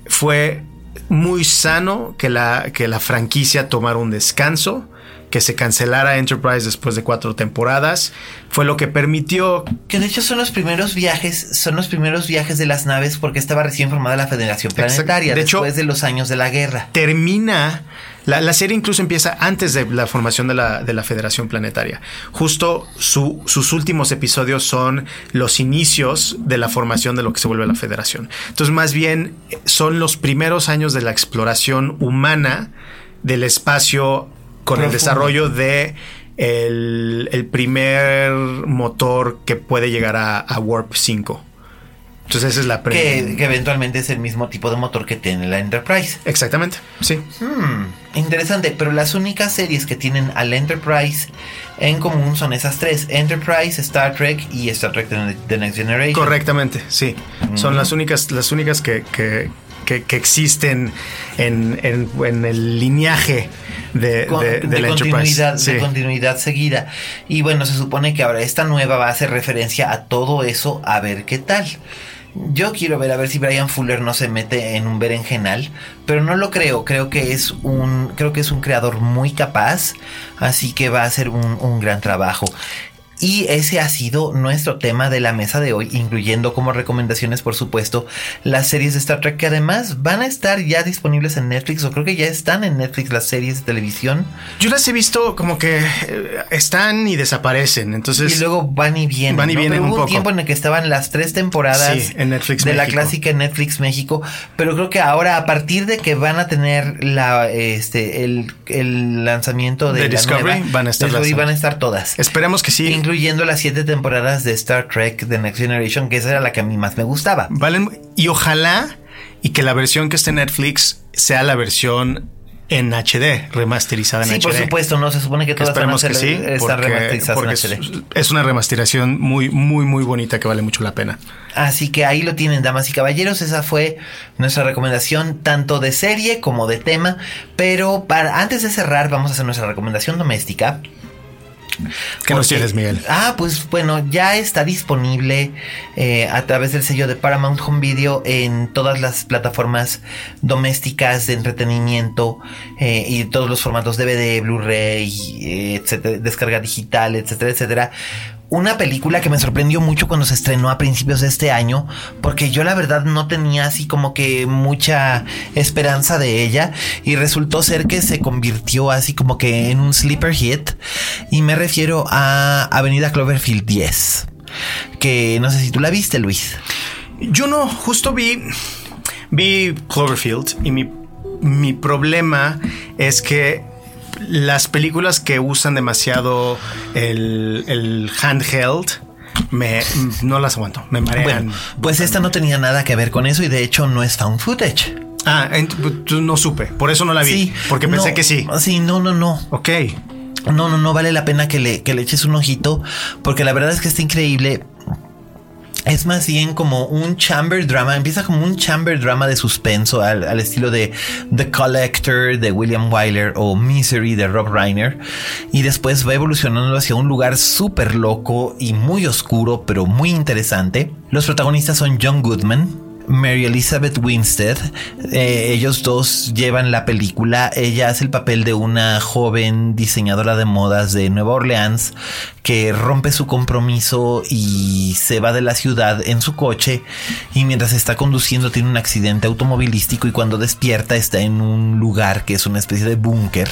fue muy sano que la, que la franquicia tomara un descanso, que se cancelara Enterprise después de cuatro temporadas, fue lo que permitió que de hecho son los primeros viajes, son los primeros viajes de las naves porque estaba recién formada la Federación Planetaria de después hecho, de los años de la guerra. Termina la, la, serie incluso empieza antes de la formación de la, de la Federación Planetaria. Justo su, sus últimos episodios son los inicios de la formación de lo que se vuelve la Federación. Entonces, más bien, son los primeros años de la exploración humana del espacio con el desarrollo de el, el, primer motor que puede llegar a, a Warp 5. Entonces esa es la que, que eventualmente es el mismo tipo de motor que tiene la Enterprise. Exactamente, sí. Hmm, interesante, pero las únicas series que tienen al Enterprise en común son esas tres: Enterprise, Star Trek y Star Trek The, Next Generation. Correctamente, sí. Son las únicas, las únicas que, que, que- que existen en, en- en el lineaje de, Con- de- de de la continuidad, Enterprise. de continuidad seguida. Y bueno, se supone que ahora esta nueva va a hacer referencia a todo eso, a ver qué tal. Yo quiero ver a ver si Brian Fuller no se mete en un berenjenal, pero no lo creo. Creo que es un, creo que es un creador muy capaz, así que va a ser un, un gran trabajo. Y ese ha sido nuestro tema de la mesa de hoy, incluyendo como recomendaciones, por supuesto, las series de Star Trek que además van a estar ya disponibles en Netflix, o creo que ya están en Netflix las series de televisión. Yo las he visto como que eh, están y desaparecen. Entonces, y luego van y vienen. van y ¿no? vienen Pero un hubo un poco. tiempo en el que estaban las tres temporadas Sí, en Netflix de la clásica en Netflix México. Pero creo que ahora, a partir de que van a tener la este el, el lanzamiento de, De la Discovery, nueva, van a estar Discovery las- van a estar todas. esperemos que sí. Incluyendo las siete temporadas de Star Trek The Next Generation, que esa era la que a mí más me gustaba. Valen, y ojalá y que la versión que esté en Netflix sea la versión en HD, remasterizada en Sí, HD. por supuesto, no se supone que todas van a esperemos que ser, sí, porque, remasterizadas porque en HD. es una remasterización muy, muy, muy bonita que vale mucho la pena. Así que ahí lo tienen, damas y caballeros. Esa fue nuestra recomendación, tanto de serie como de tema. Pero para antes de cerrar, vamos a hacer nuestra recomendación doméstica. ¿Qué nos tienes, Miguel? Ah, pues bueno, ya está disponible eh, a través del sello de Paramount Home Video en todas las plataformas domésticas de entretenimiento eh, y todos los formatos DVD, Blu-ray, eh, etcétera, descarga digital, etcétera, etcétera. Una película que me sorprendió mucho cuando se estrenó a principios de este año, porque yo la verdad no tenía así como que mucha esperanza de ella y resultó ser que se convirtió así como que en un sleeper hit y me refiero a Avenida Cloverfield 10, que no sé si tú la viste, Luis. Yo no, justo vi, vi Cloverfield y mi, mi problema es que las películas que usan demasiado el, el handheld me, no las aguanto, me marean. Bueno, pues esta no tenía nada que ver con eso y de hecho no es found footage. Ah, no supe, por eso no la vi, Sí, porque pensé que sí. Sí, no, no, no. Ok. No, no, no vale la pena que le, que le eches un ojito, porque la verdad es que está increíble. Es más bien como un chamber drama, empieza como un chamber drama de suspenso al, al estilo de The Collector de William Wyler o Misery de Rob Reiner y después va evolucionando hacia un lugar súper loco y muy oscuro pero muy interesante. Los protagonistas son John Goodman, Mary Elizabeth Winstead. Eh, ellos dos llevan la película. Ella hace el papel de una joven diseñadora de modas de Nueva Orleans que rompe su compromiso y se va de la ciudad en su coche y mientras está conduciendo tiene un accidente automovilístico y cuando despierta está en un lugar que es una especie de búnker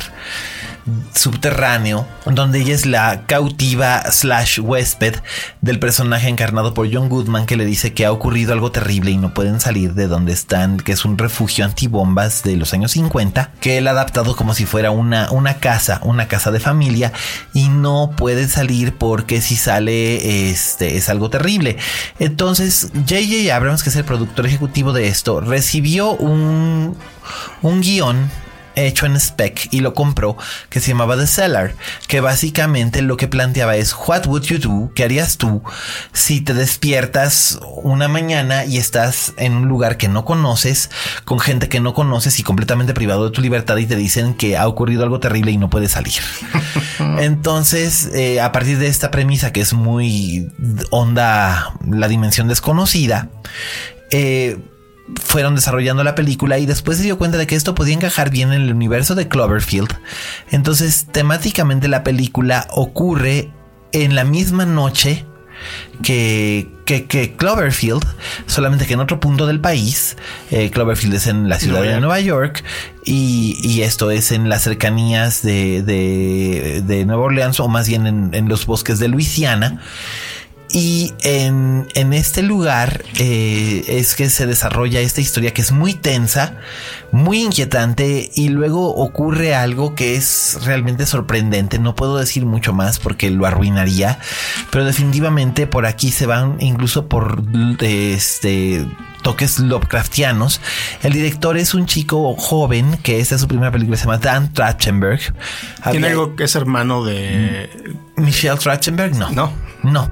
subterráneo donde ella es la cautiva slash huésped del personaje encarnado por John Goodman que le dice que ha ocurrido algo terrible y no pueden salir de donde están, que es un refugio antibombas de los años 50, que él ha adaptado como si fuera una, una casa, una casa de familia y no pueden salir porque si sale este es algo terrible. Entonces JJ Abrams, que es el productor ejecutivo de esto, recibió un, un guion hecho en spec y lo compró que se llamaba The Cellar que básicamente lo que planteaba es what would you do qué harías tú si te despiertas una mañana y estás en un lugar que no conoces con gente que no conoces y completamente privado de tu libertad y te dicen que ha ocurrido algo terrible y no puedes salir [LAUGHS] entonces eh, a partir de esta premisa que es muy onda la dimensión desconocida eh, fueron desarrollando la película y después se dio cuenta de que esto podía encajar bien en el universo de Cloverfield. Entonces, temáticamente la película ocurre en la misma noche que, que, que Cloverfield, solamente que en otro punto del país. Eh, Cloverfield es en la ciudad Nueva de. Nueva York y, y esto es en las cercanías de, de, de Nueva Orleans o más bien en, en los bosques de Luisiana. Y en, en este lugar eh, es que se desarrolla esta historia que es muy tensa, muy inquietante y luego ocurre algo que es realmente sorprendente. No puedo decir mucho más porque lo arruinaría, pero definitivamente por aquí se van incluso por este toques Lovecraftianos. El director es un chico joven que esta es su primera película, se llama Dan Trachtenberg. ¿Tiene algo que es hermano de Michelle Trachtenberg? No. No. No,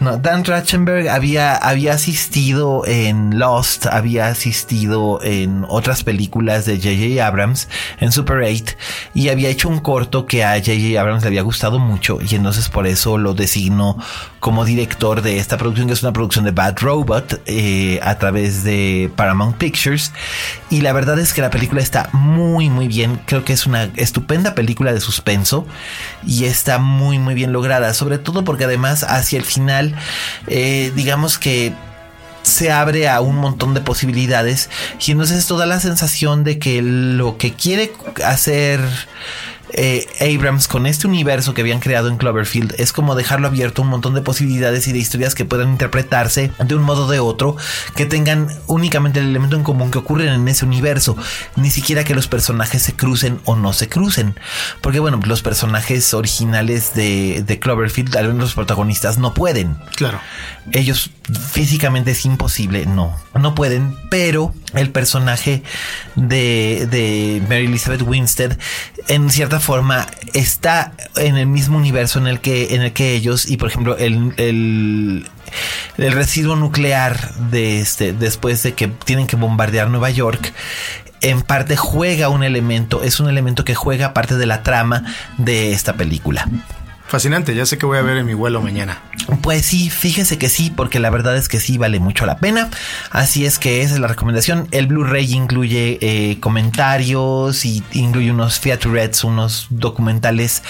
no. Dan Trachtenberg había, había asistido en Lost, había asistido en otras películas de J.J. Abrams, en Super 8, y había hecho un corto que a J.J. Abrams le había gustado mucho, y entonces por eso lo designó como director de esta producción, que es una producción de Bad Robot, eh, a través de Paramount Pictures. Y la verdad es que la película está muy, muy bien. Creo que es una estupenda película de suspenso, y está muy, muy bien lograda, sobre todo porque además hacia el final, eh, digamos que se abre a un montón de posibilidades y entonces esto da la sensación de que lo que quiere hacer eh, Abrams con este universo que habían creado en Cloverfield es como dejarlo abierto un montón de posibilidades y de historias que puedan interpretarse de un modo o de otro, que tengan únicamente el elemento en común que ocurren en ese universo, ni siquiera que los personajes se crucen o no se crucen. Porque bueno, los personajes originales de, de Cloverfield, algunos los protagonistas no pueden. Claro. Ellos físicamente es imposible, no, no pueden, pero el personaje de, de Mary Elizabeth Winstead en cierta forma está en el mismo universo en el que, en el que ellos y por ejemplo el, el, el residuo nuclear de este después de que tienen que bombardear Nueva York en parte juega un elemento, es un elemento que juega parte de la trama de esta película. Fascinante, ya sé que voy a ver en mi vuelo mañana. Pues sí, fíjese que sí, porque la verdad es que sí vale mucho la pena. Así es que esa es la recomendación. El Blu-ray incluye eh, comentarios y incluye unos featurettes, unos documentales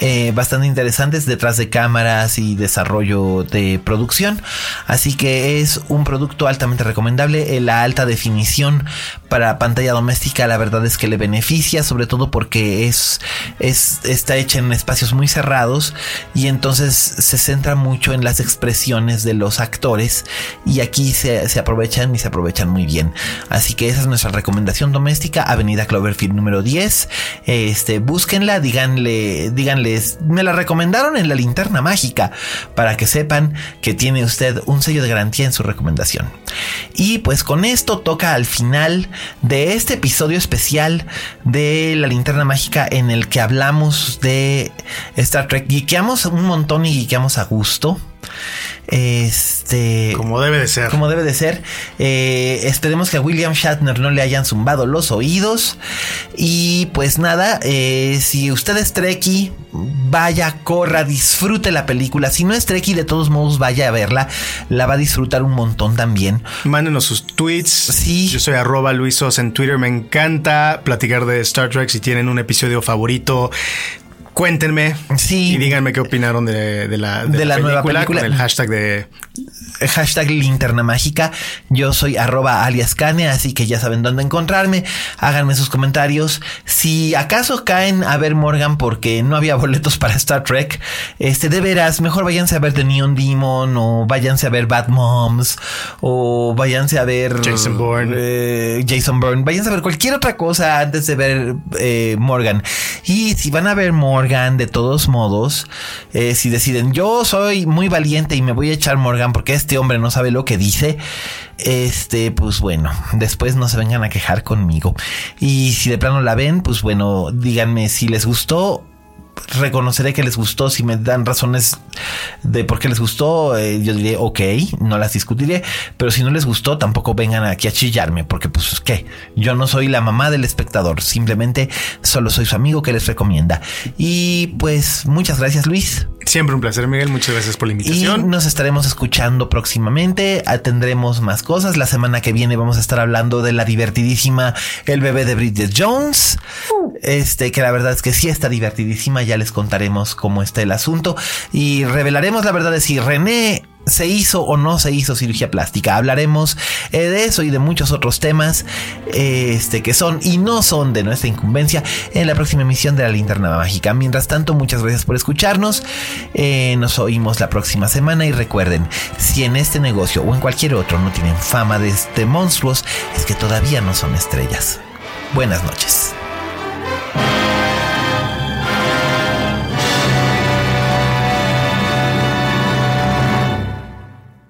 eh, bastante interesantes detrás de cámaras y desarrollo de producción. Así que es un producto altamente recomendable. Eh, la alta definición para pantalla doméstica, la verdad es que le beneficia, sobre todo porque es, es está hecha en espacios muy cerrados y entonces se centra mucho en las expresiones de los actores y aquí se, aprovechan y se aprovechan muy bien. Así que esa es nuestra recomendación doméstica, Avenida Cloverfield número 10. Este, búsquenla, díganle, díganles, me la recomendaron en la linterna mágica para que sepan que tiene usted un sello de garantía en su recomendación. Y pues con esto toca al final de este episodio especial de la linterna mágica en el que hablamos de Star Trek Guiqueamos un montón y guiqueamos a gusto. Este. Como debe de ser. Como debe de ser. Eh, esperemos que a William Shatner no le hayan zumbado los oídos. Y pues nada, eh, si usted es Trekkie, vaya, corra, disfrute la película. Si no es Trekkie, de todos modos, vaya a verla. La va a disfrutar un montón también. Mándenos sus tweets. Sí. Yo soy arroba Luisos en Twitter. Me encanta platicar de Star Trek. Si tienen un episodio favorito, Cuéntenme sí. y díganme qué opinaron de, la, de, la, nueva película. Con el hashtag de hashtag linterna mágica. Yo soy arroba alias Cane, así que ya saben dónde encontrarme. Háganme sus comentarios. Si acaso caen a ver Morgan porque no había [LAUGHS] boletos para Star Trek, este de veras, mejor váyanse a ver The Neon Demon o váyanse a ver Bad Moms o váyanse a ver Jason Bourne. Eh, Jason Bourne. Váyanse a ver cualquier otra cosa antes de ver eh, Morgan. Y si van a ver Morgan, de todos modos, eh, si deciden, yo soy muy valiente y me voy a echar Morgan porque este hombre no sabe lo que dice, este, pues bueno, después no se vengan a quejar conmigo. Y si de plano la ven, pues bueno, díganme si les gustó reconoceré que les gustó. Si me dan razones de por qué les gustó, eh, yo diré, ok, no las discutiré. Pero si no les gustó, tampoco vengan aquí a chillarme, porque pues qué, yo no soy la mamá del espectador, simplemente solo soy su amigo que les recomienda. Y pues muchas gracias Luis. Siempre un placer, Miguel. Muchas gracias por la invitación. Y nos estaremos escuchando próximamente. Tendremos más cosas. La semana que viene vamos a estar hablando de la divertidísima El bebé de Bridget Jones. Este, que la verdad es que sí está divertidísima. Ya les contaremos cómo está el asunto. Y revelaremos la verdad de si René ¿Se hizo o no se hizo cirugía plástica? Hablaremos eh, de eso y de muchos otros temas este, que son y no son de nuestra incumbencia en la próxima emisión de la Linterna Mágica. Mientras tanto, muchas gracias por escucharnos. Eh, nos oímos la próxima semana y recuerden, si en este negocio o en cualquier otro no tienen fama de este monstruos, es que todavía no son estrellas. Buenas noches.